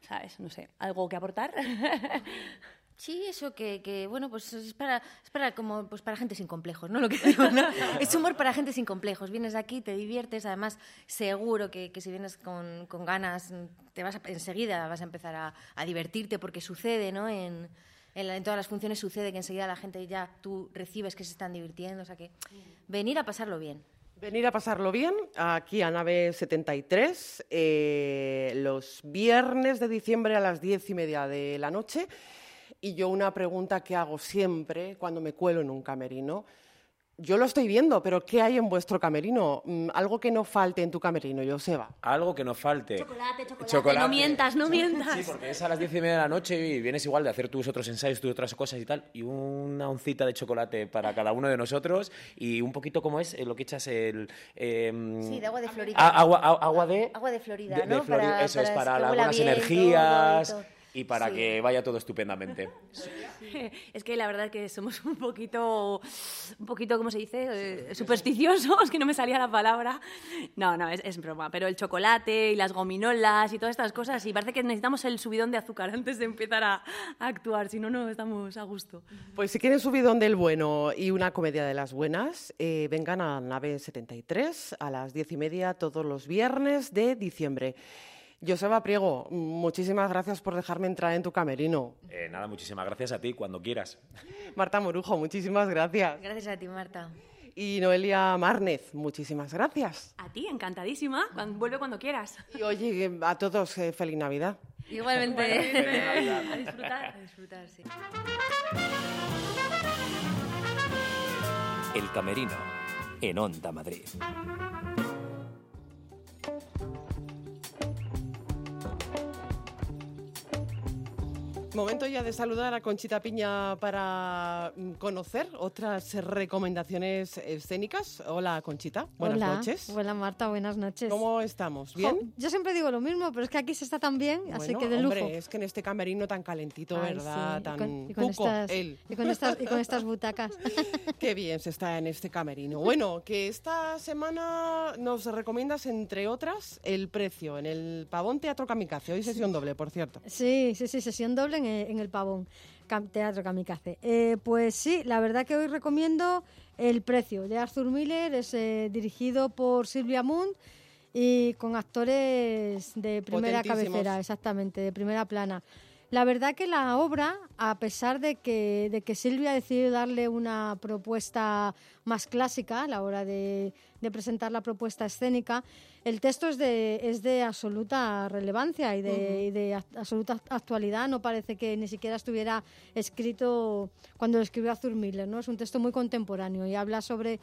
Speaker 8: ¿Sabes? No sé, ¿algo que aportar?
Speaker 7: Sí, eso que, que, bueno, pues es para, es para como pues para gente sin complejos, ¿no? Lo que digo, ¿no? es humor para gente sin complejos. Vienes aquí, te diviertes, además seguro que, que si vienes con, con, ganas, te vas a, enseguida vas a empezar a, a divertirte porque sucede, ¿no? En, en, en, todas las funciones sucede que enseguida la gente ya tú recibes que se están divirtiendo, o sea que venir a pasarlo bien.
Speaker 2: Venir a pasarlo bien aquí a Nave 73 eh, los viernes de diciembre a las diez y media de la noche. Y yo una pregunta que hago siempre cuando me cuelo en un camerino, yo lo estoy viendo, pero ¿qué hay en vuestro camerino? Mm, algo que no falte en tu camerino, Joseba.
Speaker 6: Algo que no falte.
Speaker 8: Chocolate, chocolate. chocolate. No mientas, no mientas.
Speaker 6: Sí, porque es a las diez y media de la noche y vienes igual de hacer tus otros ensayos, tus otras cosas y tal, y una oncita de chocolate para cada uno de nosotros y un poquito como es eh, lo que echas el...
Speaker 7: Eh, sí, de agua de Florida.
Speaker 6: agua, agua, de...
Speaker 7: Agua de Florida,
Speaker 6: de,
Speaker 7: ¿no?
Speaker 6: De Florida, para, eso para es, para algunas energías... Todo, todo y para sí. que vaya todo estupendamente.
Speaker 8: Es que la verdad que somos un poquito, un poquito, ¿cómo se dice? Eh, supersticiosos, que no me salía la palabra. No, no, es, es, broma. Pero el chocolate y las gominolas y todas estas cosas, y parece que necesitamos el subidón de azúcar antes de empezar a, a actuar, si no, no estamos a gusto.
Speaker 2: Pues si quieren subidón del bueno y una comedia de las buenas, eh, vengan a Nave 73 a las diez y media todos los viernes de diciembre. Joseba Priego, muchísimas gracias por dejarme entrar en tu camerino.
Speaker 6: Eh, nada, muchísimas gracias a ti, cuando quieras.
Speaker 2: Marta Morujo, muchísimas gracias.
Speaker 7: Gracias a ti, Marta.
Speaker 2: Y Noelia Márnez, muchísimas gracias.
Speaker 8: A ti, encantadísima. Vuelve cuando quieras.
Speaker 2: Y oye, a todos, eh, feliz Navidad.
Speaker 7: Igualmente.
Speaker 8: a disfrutar, a disfrutar, sí.
Speaker 1: El Camerino, en Onda Madrid.
Speaker 2: Momento ya de saludar a Conchita Piña para mm, conocer otras recomendaciones escénicas. Hola, Conchita. Buenas
Speaker 9: Hola.
Speaker 2: noches.
Speaker 9: Hola, Marta. Buenas noches.
Speaker 2: ¿Cómo estamos? ¿Bien?
Speaker 9: Jo, yo siempre digo lo mismo, pero es que aquí se está tan bien,
Speaker 2: bueno,
Speaker 9: así que de
Speaker 2: hombre,
Speaker 9: lujo.
Speaker 2: es que en este camerino tan calentito,
Speaker 9: Ay,
Speaker 2: ¿verdad?
Speaker 9: sí.
Speaker 2: Tan
Speaker 9: y con, y con
Speaker 2: cuco,
Speaker 9: estas,
Speaker 2: él.
Speaker 9: Y con, estas, y con estas butacas.
Speaker 2: Qué bien se está en este camerino. Bueno, que esta semana nos recomiendas, entre otras, el precio en el Pavón Teatro Kamikaze. Hoy sesión doble, por cierto.
Speaker 9: Sí, sí, sí, sesión doble en el, en el Pavón. Teatro Kamikaze. Eh, pues sí, la verdad que hoy recomiendo El Precio de Arthur Miller, es eh, dirigido por Silvia Moon y con actores de primera cabecera, exactamente, de primera plana. La verdad que la obra, a pesar de que, de que Silvia ha decidido darle una propuesta más clásica a la hora de, de presentar la propuesta escénica, el texto es de, es de absoluta relevancia y de, uh -huh. y de absoluta actualidad. No parece que ni siquiera estuviera escrito cuando lo escribió Arthur Miller. ¿no? Es un texto muy contemporáneo y habla sobre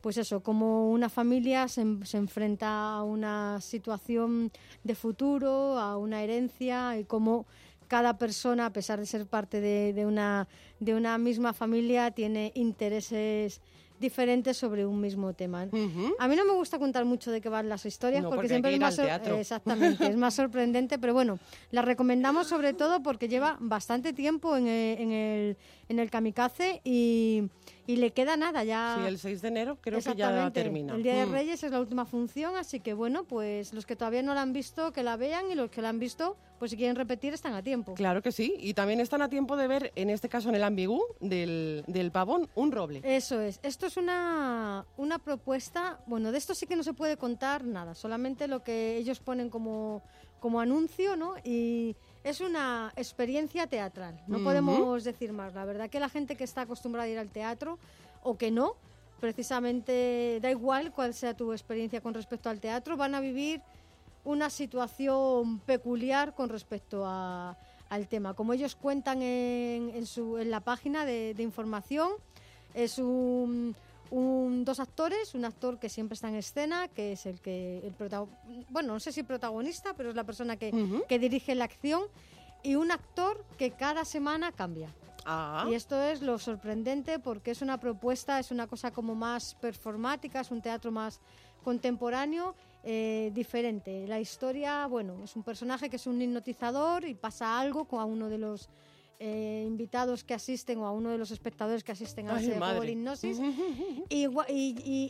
Speaker 9: pues eso, como una familia se, se, enfrenta a una situación de futuro, a una herencia y cómo cada persona, a pesar de ser parte de, de, una, de una misma familia, tiene intereses diferentes sobre un mismo tema. Uh -huh. A mí no me gusta contar mucho de qué van las historias
Speaker 2: no,
Speaker 9: porque,
Speaker 2: porque,
Speaker 9: siempre es más
Speaker 2: teatro.
Speaker 9: exactamente es más sorprendente, pero bueno, la recomendamos sobre todo porque lleva bastante tiempo en el, en el, en el kamikaze y, y, le queda nada ya.
Speaker 2: Sí, el 6 de enero creo que ya termina.
Speaker 9: El Día de Reyes mm. es la última función, así que bueno, pues los que todavía no la han visto que la vean y los que la han visto pues si quieren repetir están a tiempo.
Speaker 2: Claro que sí, y también están a tiempo de ver, en este caso en el ambigú del, del pavón, un roble.
Speaker 9: Eso es, esto es una, una propuesta, bueno, de esto sí que no se puede contar nada, solamente lo que ellos ponen como, como anuncio, ¿no? Y es una experiencia teatral, no podemos decir más. La verdad que la gente que está acostumbrada a ir al teatro o que no, precisamente da igual cuál sea tu experiencia con respecto al teatro, van a vivir una situación peculiar con respecto al tema. Como ellos cuentan en, su, en la página de, información, es un, dos actores, un actor que siempre está en escena, que es el que, el bueno, no sé si protagonista, pero es la persona que, que dirige la acción, y un actor que cada semana cambia.
Speaker 2: Ah.
Speaker 9: Y esto es lo sorprendente porque es una propuesta, es una cosa como más performática, es un teatro más contemporáneo, eh, diferente. La historia, bueno, es un personaje que es un hipnotizador y pasa algo con uno de los eh, invitados que asisten o a uno de los espectadores que asisten a ese juego de hipnosis y,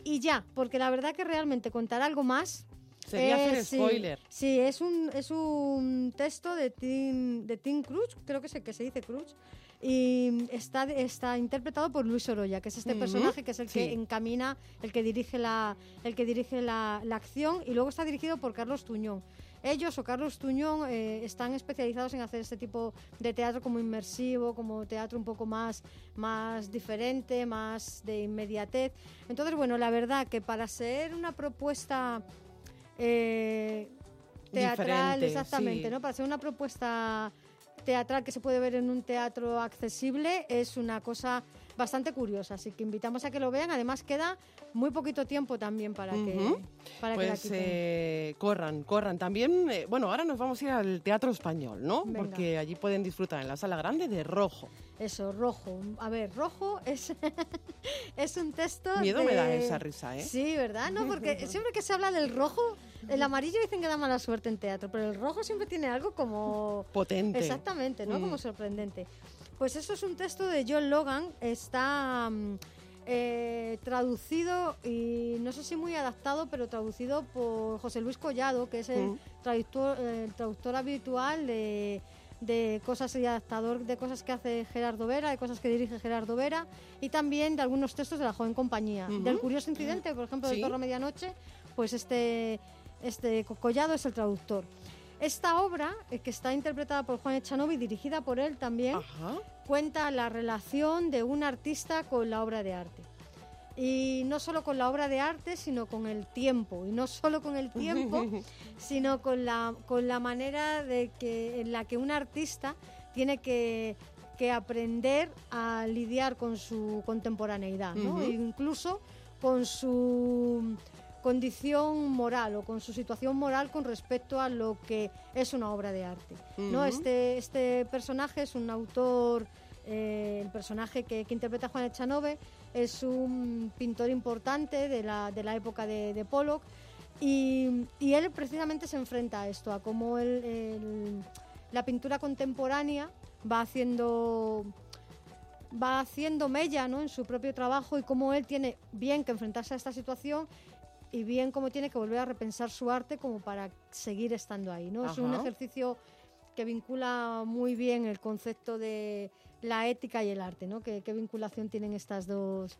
Speaker 9: y, ya, porque la verdad que realmente contar algo más
Speaker 2: Sería hacer spoiler.
Speaker 9: Sí, es un, es un texto de Tim, de Tim Cruz, creo que es el que se dice Cruz, y está, está interpretado por Luis Oroya, que es este personaje que es el que encamina, el que dirige, la, el que dirige la, la, acción, y luego está dirigido por Carlos Tuñón. Ellos o Carlos Tuñón eh, están especializados en hacer este tipo de teatro como inmersivo, como teatro un poco más, más diferente, más de inmediatez. Entonces, bueno, la verdad que para ser una propuesta eh, teatral, exactamente, ¿no? Para ser una propuesta teatral que se puede ver en un teatro accesible es una cosa bastante curiosa, así que invitamos a que lo vean. Además queda muy poquito tiempo también para que, para
Speaker 2: pues,
Speaker 9: que la
Speaker 2: eh, corran, corran. También, eh, bueno, ahora nos vamos a ir al Teatro Español, ¿no? Porque allí pueden disfrutar en la Sala Grande de Rojo.
Speaker 9: Eso, Rojo. A ver, Rojo es, es un texto
Speaker 2: Miedo me da esa risa, ¿eh?
Speaker 9: Sí, ¿verdad? No, porque siempre que se habla del rojo, el amarillo dicen que da mala suerte en teatro, pero el rojo siempre tiene algo como...
Speaker 2: Potente.
Speaker 9: Exactamente, ¿no? Mm. Como sorprendente. Pues eso es un texto de John Logan, está mm, eh, traducido y no sé si muy adaptado, pero traducido por José Luis Collado, que es el, mm. traductor, el traductor habitual de de cosas y adaptador de cosas que hace Gerardo Vera, de cosas que dirige Gerardo Vera y también de algunos textos de la joven compañía. Del curioso incidente, por ejemplo, de Torre Medianoche, pues este, este Collado es el traductor. Esta obra, eh, que está interpretada por Juan Echanovi, dirigida por él también, cuenta la relación de un artista con la obra de arte. Y no solo con la obra de arte, sino con el tiempo. Y no solo con el tiempo, sino con la, con la manera de que, en la que un artista tiene que, aprender a lidiar con su contemporaneidad, ¿no? E incluso con su condición moral o con su situación moral con respecto a lo que es una obra de arte. ¿no? este, este personaje es un autor, eh, el personaje que, que interpreta Juan Echanove es un pintor importante de la, de la época de, de Pollock y, y, él precisamente se enfrenta a esto, a cómo la pintura contemporánea va haciendo va haciendo mella ¿no? en su propio trabajo y cómo él tiene bien que enfrentarse a esta situación y bien cómo tiene que volver a repensar su arte como para seguir estando ahí. ¿no? Es un ejercicio que vincula muy bien el concepto de la ética y el arte, ¿no? ¿Qué, vinculación tienen estas dos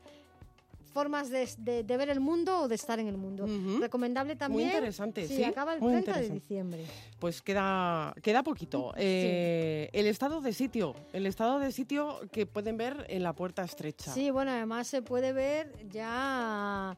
Speaker 9: formas de, ver el mundo o de estar en el mundo? Recomendable también.
Speaker 2: Muy interesante, sí.
Speaker 9: acaba el 30 de diciembre.
Speaker 2: Pues queda, queda poquito. Eh, el estado de sitio, el estado de sitio que pueden ver en la puerta estrecha.
Speaker 9: Sí, bueno, además se puede ver ya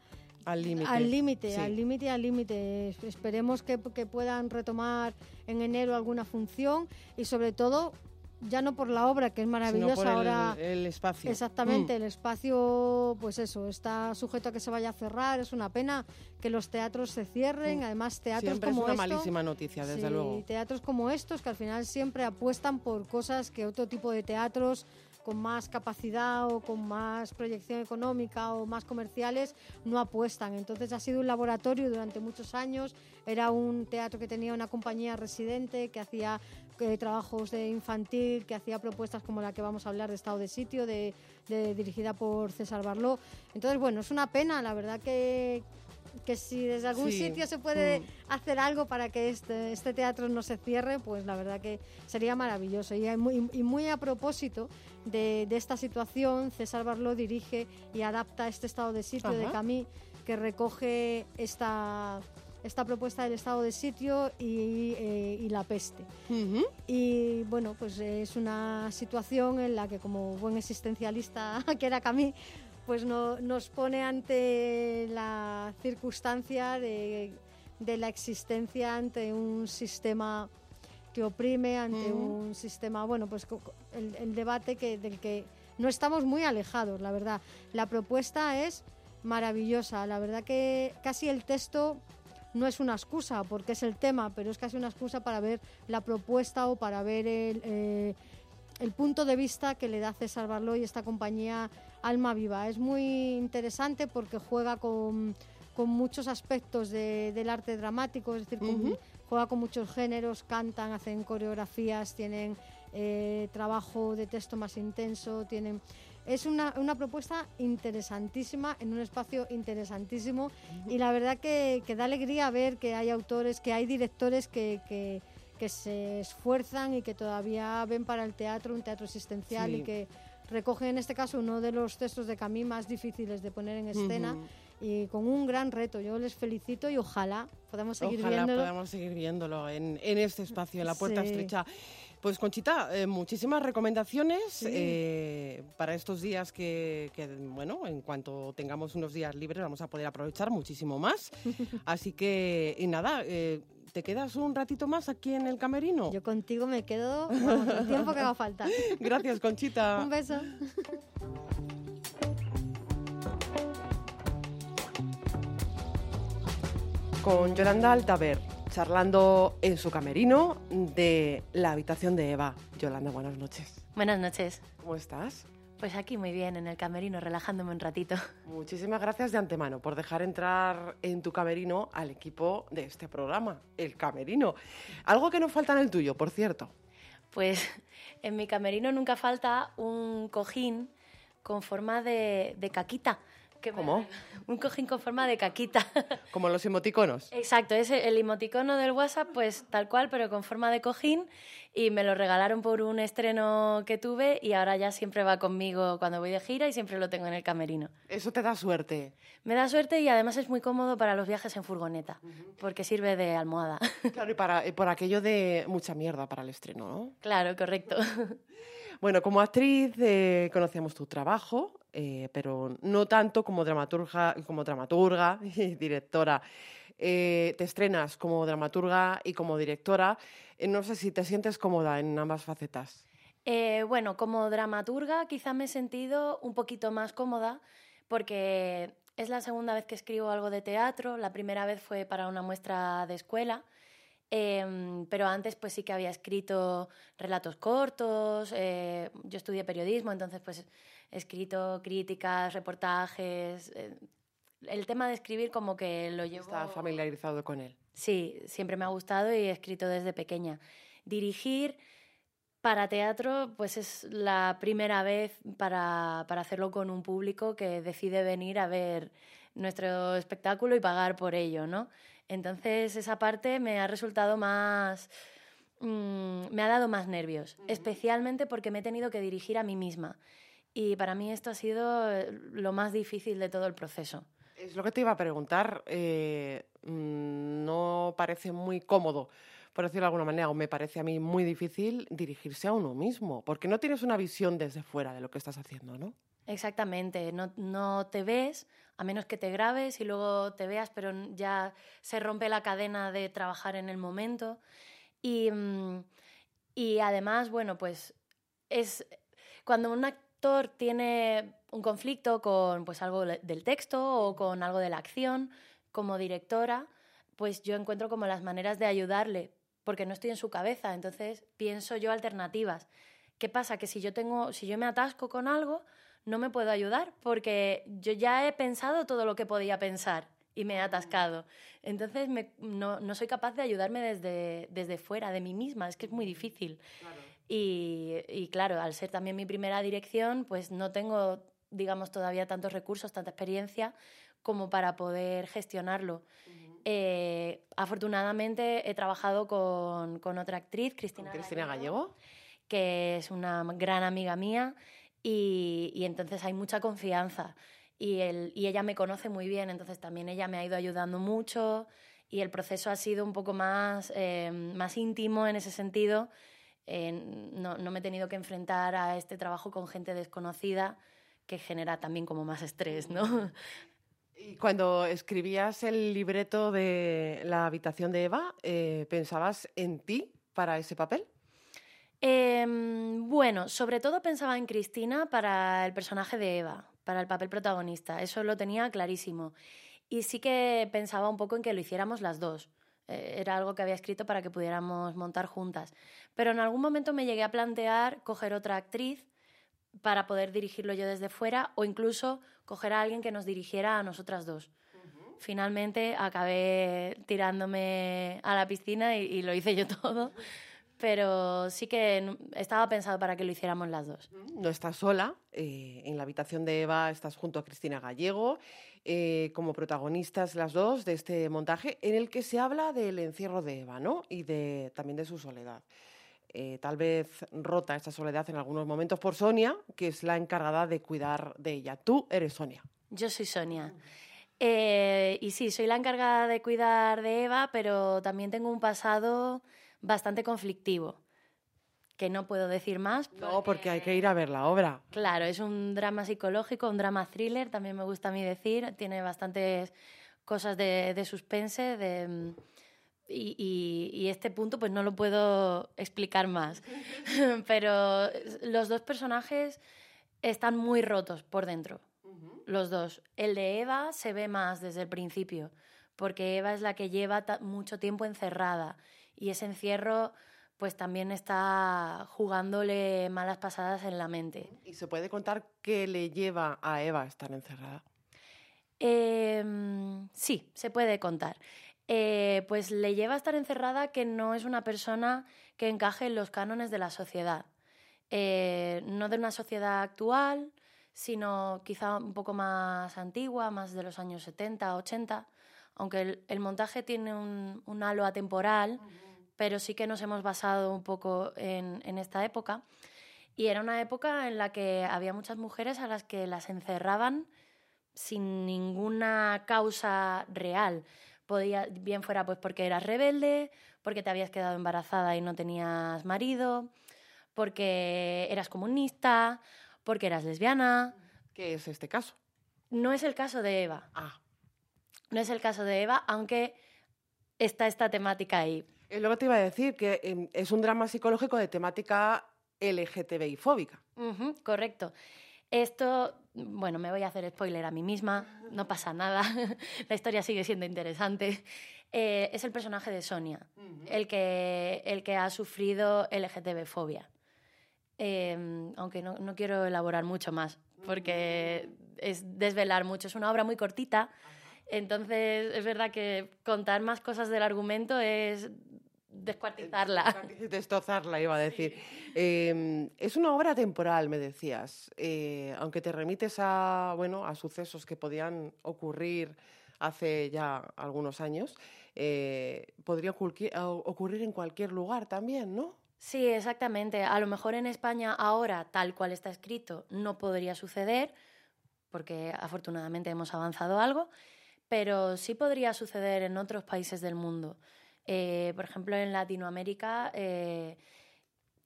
Speaker 2: al límite.
Speaker 9: Al límite, al límite, al límite. Esperemos que, que, puedan retomar en enero alguna función y sobre todo ya no por la obra, que es maravillosa ahora.
Speaker 2: El, espacio.
Speaker 9: Exactamente, mm. el espacio, pues eso, está sujeto a que se vaya a cerrar. Es una pena que los teatros se cierren. Mm. Además, teatros
Speaker 2: siempre
Speaker 9: como
Speaker 2: es una malísima noticia, desde luego.
Speaker 9: Teatros como estos, que al final siempre apuestan por cosas que otro tipo de teatros con más capacidad o con más proyección económica o más comerciales no apuestan. Entonces ha sido un laboratorio durante muchos años, era un teatro que tenía una compañía residente que hacía eh, trabajos de infantil, que hacía propuestas como la que vamos a hablar de Estado de Sitio, de, dirigida por César Barló. Entonces, bueno, es una pena, la verdad que, que si desde algún sitio se puede mm. hacer algo para que este, este, teatro no se cierre, pues la verdad que sería maravilloso. Y muy, y muy a propósito de, de, esta situación, César Barló dirige y adapta este estado de sitio de Camí que recoge esta esta propuesta del estado de sitio y, eh, la peste. Y bueno, pues es una situación en la que como buen existencialista que era Camí, pues no, nos pone ante la circunstancia de, de, la existencia ante un sistema que oprime, ante un sistema, bueno, pues el, el debate que, del que no estamos muy alejados, la verdad. La propuesta es maravillosa, la verdad que casi el texto no es una excusa porque es el tema, pero es casi una excusa para ver la propuesta o para ver el, eh, el punto de vista que le da César Barló y esta compañía Alma Viva. Es muy interesante porque juega con, con muchos aspectos del arte dramático, es decir, juega con muchos géneros, cantan, hacen coreografías, tienen eh, trabajo de texto más intenso, tienen es una, una, propuesta interesantísima, en un espacio interesantísimo. Y la verdad que, que, da alegría ver que hay autores, que hay directores que, que, que, se esfuerzan y que todavía ven para el teatro un teatro existencial y que recogen en este caso uno de los textos de Camí más difíciles de poner en escena. Y con un gran reto. Yo les felicito y ojalá podamos seguir
Speaker 2: ojalá
Speaker 9: viéndolo.
Speaker 2: podamos seguir viéndolo en, en este espacio, en la puerta estrecha. Pues Conchita, eh, muchísimas recomendaciones eh, para estos días que, bueno, en cuanto tengamos unos días libres vamos a poder aprovechar muchísimo más. Así que, y nada, eh, ¿te quedas un ratito más aquí en el camerino?
Speaker 9: Yo contigo me quedo el tiempo que haga falta.
Speaker 2: Gracias, Conchita.
Speaker 9: un beso.
Speaker 2: Con Yolanda Altaver charlando en su camerino de la habitación de Eva. Yolanda, buenas noches.
Speaker 10: Buenas noches.
Speaker 2: ¿Cómo estás?
Speaker 10: Pues aquí muy bien, en el camerino, relajándome un ratito.
Speaker 2: Muchísimas gracias de antemano por dejar entrar en tu camerino al equipo de este programa, el camerino. Algo que no falta en el tuyo, por cierto.
Speaker 10: Pues en mi camerino nunca falta un cojín con forma de, de caquita
Speaker 2: ¿Cómo?
Speaker 10: Un cojín con forma de caquita.
Speaker 2: Como los emoticonos.
Speaker 10: Exacto, es el emoticono del WhatsApp, pues tal cual, pero con forma de cojín. Y me lo regalaron por un estreno que tuve y ahora ya siempre va conmigo cuando voy de gira y siempre lo tengo en el camerino.
Speaker 2: Eso te da suerte.
Speaker 10: Me da suerte y además es muy cómodo para los viajes en furgoneta, porque sirve de almohada.
Speaker 2: Claro, y, para, y por aquello de mucha mierda para el estreno, ¿no?
Speaker 10: Claro, correcto.
Speaker 2: Bueno, como actriz eh, conocíamos tu trabajo, eh, pero no tanto como dramaturga, como dramaturga y directora. Eh, te estrenas como dramaturga y como directora. no sé si te sientes cómoda en ambas facetas.
Speaker 10: bueno, como dramaturga quizá me he sentido un poquito más cómoda porque es la segunda vez que escribo algo de teatro. La primera vez fue para una muestra de escuela Em, pero antes pues sí que había escrito relatos cortos, eh, yo estudié periodismo, entonces pues escrito críticas, reportajes. Eh, el tema de escribir como que lo llevo...
Speaker 2: Está familiarizado con él.
Speaker 10: Sí, siempre me ha gustado y he escrito desde pequeña. Dirigir para teatro pues es la primera vez para, para hacerlo con un público que decide venir a ver nuestro espectáculo y pagar por ello, ¿no? Entonces esa parte me ha resultado más... Mm, me ha dado más nervios, especialmente porque me he tenido que dirigir a mí misma. Y para mí esto ha sido eh, lo más difícil de todo el proceso.
Speaker 2: Es lo que te iba a preguntar. Eh, mm, no parece muy cómodo, por decirlo de alguna manera, o me parece a mí muy difícil dirigirse a uno mismo, porque no tienes una visión desde fuera de lo que estás haciendo, ¿no?
Speaker 10: Exactamente, no, no, te ves, a menos que te grabes y luego te veas, pero ya se rompe la cadena de trabajar en el momento. Y, mm, y además, bueno, pues es cuando un actor tiene un conflicto con pues algo del texto o con algo de la acción, como directora, pues yo encuentro como las maneras de ayudarle, porque no estoy en su cabeza, entonces pienso yo alternativas. ¿Qué pasa? Que si yo tengo, si yo me atasco con algo, no me puedo ayudar porque yo ya he pensado todo lo que podía pensar y me he atascado. Entonces no, soy capaz de ayudarme desde, desde fuera, de mí misma, es que es muy difícil. Y, claro, al ser también mi primera dirección, pues no tengo, digamos, todavía tantos recursos, tanta experiencia como para poder gestionarlo. Eh, afortunadamente he trabajado con, con otra actriz, Cristina,
Speaker 2: Cristina Gallego,
Speaker 10: que es una gran amiga mía y, y entonces hay mucha confianza y, el, y ella me conoce muy bien, entonces también ella me ha ido ayudando mucho y el proceso ha sido un poco más, eh, más íntimo en ese sentido. Eh, no, no me he tenido que enfrentar a este trabajo con gente desconocida que genera también como más estrés, ¿no?
Speaker 2: Y cuando escribías el libreto de La habitación de Eva, eh, ¿pensabas en ti para ese papel?
Speaker 10: Eh, bueno, sobre todo pensaba en Cristina para el personaje de Eva, para el papel protagonista. Eso lo tenía clarísimo. Y sí que pensaba un poco en que lo hiciéramos las dos. Eh, era algo que había escrito para que pudiéramos montar juntas. Pero en algún momento me llegué a plantear coger otra actriz para poder dirigirlo yo desde fuera o incluso coger a alguien que nos dirigiera a nosotras dos. Finalmente acabé tirándome a la piscina y, y, lo hice yo todo, pero sí que estaba pensado para que lo hiciéramos las dos.
Speaker 2: No estás sola, eh, en la habitación de Eva estás junto a Cristina Gallego, eh, como protagonistas las dos de este montaje en el que se habla del encierro de Eva ¿no? y de, también de su soledad. Eh, tal vez rota esta soledad en algunos momentos por Sonia, que es la encargada de cuidar de ella. Tú eres Sonia.
Speaker 10: Yo soy Sonia. Eh, y sí, soy la encargada de cuidar de Eva, pero también tengo un pasado bastante conflictivo, que no puedo decir más.
Speaker 2: Porque... No, porque hay que ir a ver la obra.
Speaker 10: Claro, es un drama psicológico, un drama thriller, también me gusta a mí decir. Tiene bastantes cosas de, de suspense, de y, y, y, este punto pues no lo puedo explicar más. Pero los dos personajes están muy rotos por dentro, uh -huh. los dos. El de Eva se ve más desde el principio, porque Eva es la que lleva mucho tiempo encerrada y ese encierro pues también está jugándole malas pasadas en la mente.
Speaker 2: ¿Y se puede contar qué le lleva a Eva a estar encerrada?
Speaker 10: Eh, sí, se puede contar eh, pues le lleva a estar encerrada que no es una persona que encaje en los cánones de la sociedad. Eh, no de una sociedad actual, sino quizá un poco más antigua, más de los años 70, 80, aunque el, el montaje tiene un, un halo atemporal, uh -huh. Pero sí que nos hemos basado un poco en, en esta época. Y era una época en la que había muchas mujeres a las que las encerraban sin ninguna causa real podía, bien fuera pues porque eras rebelde, porque te habías quedado embarazada y no tenías marido, porque eras comunista, porque eras lesbiana.
Speaker 2: ¿Qué es este caso?
Speaker 10: No es el caso de Eva.
Speaker 2: Ah.
Speaker 10: No es el caso de Eva, aunque está esta temática ahí.
Speaker 2: Eh, luego te iba a decir que eh, es un drama psicológico de temática LGTBI fóbica.
Speaker 10: Uh -huh, correcto. Esto, bueno, me voy a hacer spoiler a mí misma, no pasa nada, la historia sigue siendo interesante. Eh, es el personaje de Sonia, uh -huh. el, que, el que ha sufrido LGTB-fobia. Eh, aunque no, no, quiero elaborar mucho más, porque es desvelar mucho. Es una obra muy cortita, entonces es verdad que contar más cosas del argumento es descuartizarla.
Speaker 2: Destrozarla, iba a decir. Eh, es una obra temporal, me decías, eh, aunque te remites a, bueno, a sucesos que podían ocurrir hace ya algunos años, eh, podría ocurrir en cualquier lugar también, ¿no?
Speaker 10: Sí, exactamente. A lo mejor en España ahora, tal cual está escrito, no podría suceder, porque afortunadamente hemos avanzado algo, pero sí podría suceder en otros países del mundo. Eh, por ejemplo, en Latinoamérica eh,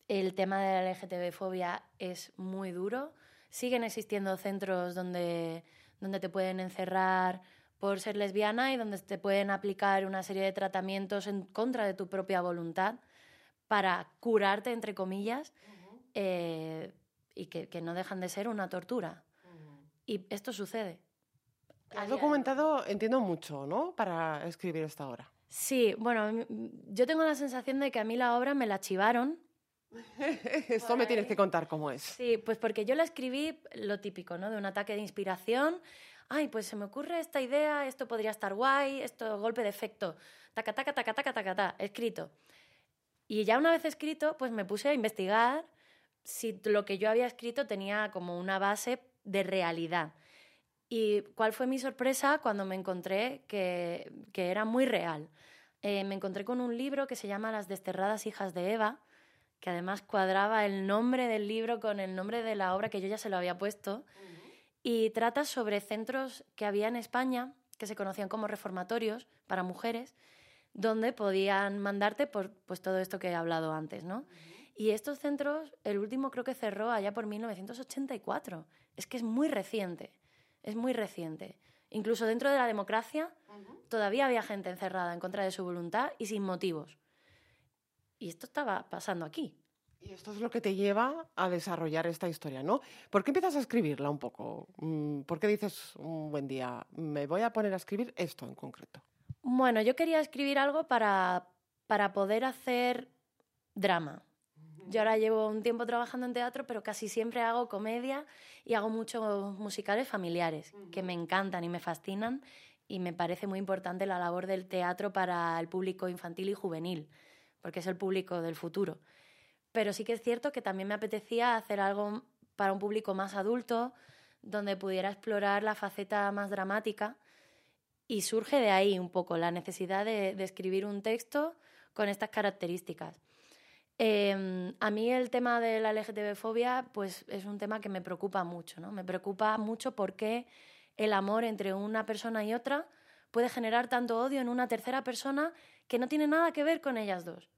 Speaker 10: el tema de la LGTB-fobia es muy duro. Siguen existiendo centros donde, donde te pueden encerrar por ser lesbiana y donde te pueden aplicar una serie de tratamientos en contra de tu propia voluntad para curarte, entre comillas, uh -huh. eh, y que, que, no dejan de ser una tortura. Uh -huh. Y esto sucede.
Speaker 2: Has documentado, entiendo mucho, ¿no? Para escribir esta obra.
Speaker 10: Sí, bueno, yo tengo la sensación de que a mí la obra me la chivaron.
Speaker 2: Esto me tienes que contar cómo es.
Speaker 10: Sí, pues porque yo la escribí lo típico, ¿no? De un ataque de inspiración. Ay, pues se me ocurre esta idea, esto podría estar guay, esto golpe de efecto. Taca, taca, taca, taca, taca, taca, escrito. Y ya una vez escrito, pues me puse a investigar si lo que yo había escrito tenía como una base de realidad. ¿Y cuál fue mi sorpresa cuando me encontré que, que era muy real? Eh, me encontré con un libro que se llama Las desterradas hijas de Eva, que además cuadraba el nombre del libro con el nombre de la obra que yo ya se lo había puesto, y trata sobre centros que había en España, que se conocían como reformatorios para mujeres, donde podían mandarte por pues, todo esto que he hablado antes, ¿no? Y estos centros, el último creo que cerró allá por 1984. Es que es muy reciente es muy reciente. Incluso dentro de la democracia todavía había gente encerrada en contra de su voluntad y sin motivos. Y esto estaba pasando aquí.
Speaker 2: Y esto es lo que te lleva a desarrollar esta historia, ¿no? ¿Por qué empiezas a escribirla un poco? Mm, ¿Por qué dices un buen día, me voy a poner a escribir esto en concreto?
Speaker 10: Bueno, yo quería escribir algo para, para poder hacer drama. Yo ahora llevo un tiempo trabajando en teatro, pero casi siempre hago comedia y hago muchos musicales familiares, que me encantan y me fascinan y me parece muy importante la labor del teatro para el público infantil y juvenil, porque es el público del futuro. Pero sí que es cierto que también me apetecía hacer algo para un público más adulto, donde pudiera explorar la faceta más dramática y surge de ahí un poco la necesidad de, de escribir un texto con estas características. Em, a mí el tema de la LGTB-fobia pues, es un tema que me preocupa mucho. ¿no? Me preocupa mucho porque el amor entre una persona y otra puede generar tanto odio en una tercera persona que no tiene nada que ver con ellas dos.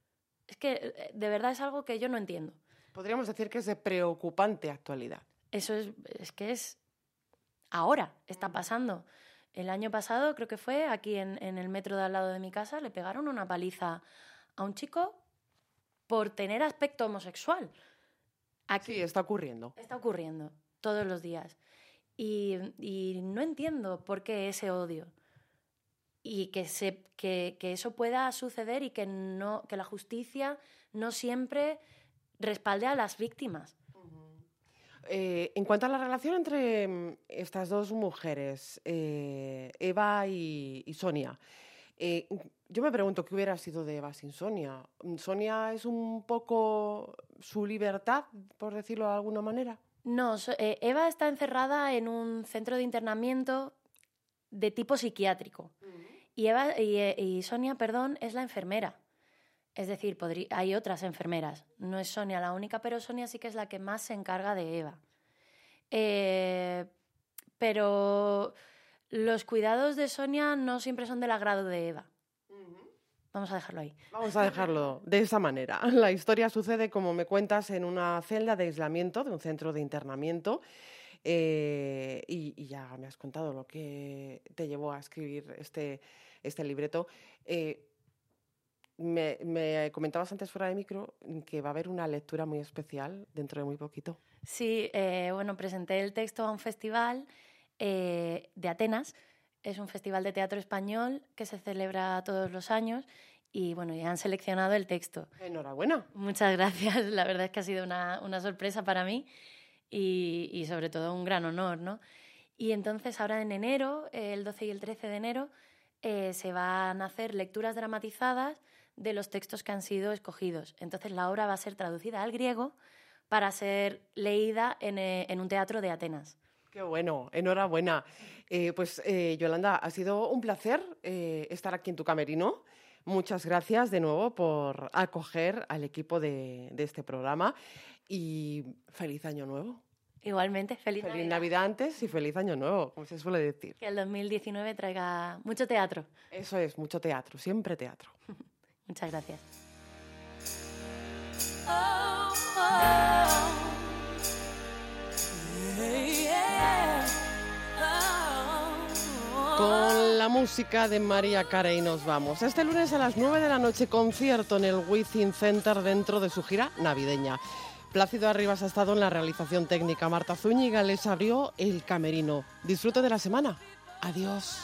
Speaker 10: Es que eh, de verdad es algo que yo no entiendo.
Speaker 2: Podríamos decir que es de preocupante actualidad.
Speaker 10: Eso es, es que es ahora, está pasando. El año pasado, creo que fue, aquí en, en el metro de al lado de mi casa, le pegaron una paliza a un chico por tener aspecto homosexual.
Speaker 2: Aquí sí, está ocurriendo.
Speaker 10: Está ocurriendo todos los días. Y, no entiendo por qué ese odio. Y que, se, que, eso pueda suceder y que, no, que la justicia no siempre respalde a las víctimas.
Speaker 2: Eh, en cuanto a la relación entre mm, estas dos mujeres, eh, Eva y, y Sonia, eh, yo me pregunto qué hubiera sido de Eva sin Sonia. ¿Sonia es un poco su libertad, por decirlo de alguna manera?
Speaker 10: No, eh, Eva está encerrada en un centro de internamiento de tipo psiquiátrico. y, Eva, eh, y, Sonia, perdón, es la enfermera. Es decir, hay otras enfermeras. No es Sonia la única, pero Sonia sí que es la que más se encarga de Eva. pero los cuidados de Sonia no siempre son del agrado de Eva. Vamos a dejarlo ahí.
Speaker 2: Vamos a dejarlo de esa manera. La historia sucede, como me cuentas, en una celda de aislamiento de un centro de internamiento. Eh, y, ya me has contado lo que te llevó a escribir este, este libreto. Eh, me, comentabas antes fuera de micro que va a haber una lectura muy especial dentro de muy poquito.
Speaker 10: Sí, eh, bueno, presenté el texto a un festival de Atenas es un festival de teatro español que se celebra todos los años y bueno, ya han seleccionado el texto.
Speaker 2: Enhorabuena.
Speaker 10: Muchas gracias, la verdad es que ha sido una, una sorpresa para mí y, y, sobre todo un gran honor, ¿no? Y entonces ahora en enero, el 12 y el 13 de enero, eh, se van a hacer lecturas dramatizadas de los textos que han sido escogidos. Entonces la obra va a ser traducida al griego para ser leída en, eh, en un teatro de Atenas.
Speaker 2: Qué bueno, enhorabuena. Eh, pues eh, Yolanda, ha sido un placer eh, estar aquí en tu camerino. Muchas gracias de nuevo por acoger al equipo de, este programa y feliz año nuevo.
Speaker 10: Igualmente, feliz,
Speaker 2: feliz Navidad. antes y feliz año nuevo, como se suele decir.
Speaker 10: Que el 2019 traiga mucho teatro.
Speaker 2: Eso es, mucho teatro, siempre teatro.
Speaker 10: Muchas gracias. Oh, oh.
Speaker 2: Con la música de María Carey nos vamos. Este lunes a las 9 de la noche concierto en el Within Center dentro de su gira navideña. Plácido Arribas ha estado en la realización técnica. Marta Zúñiga les abrió el camerino. Disfrute de la semana. Adiós.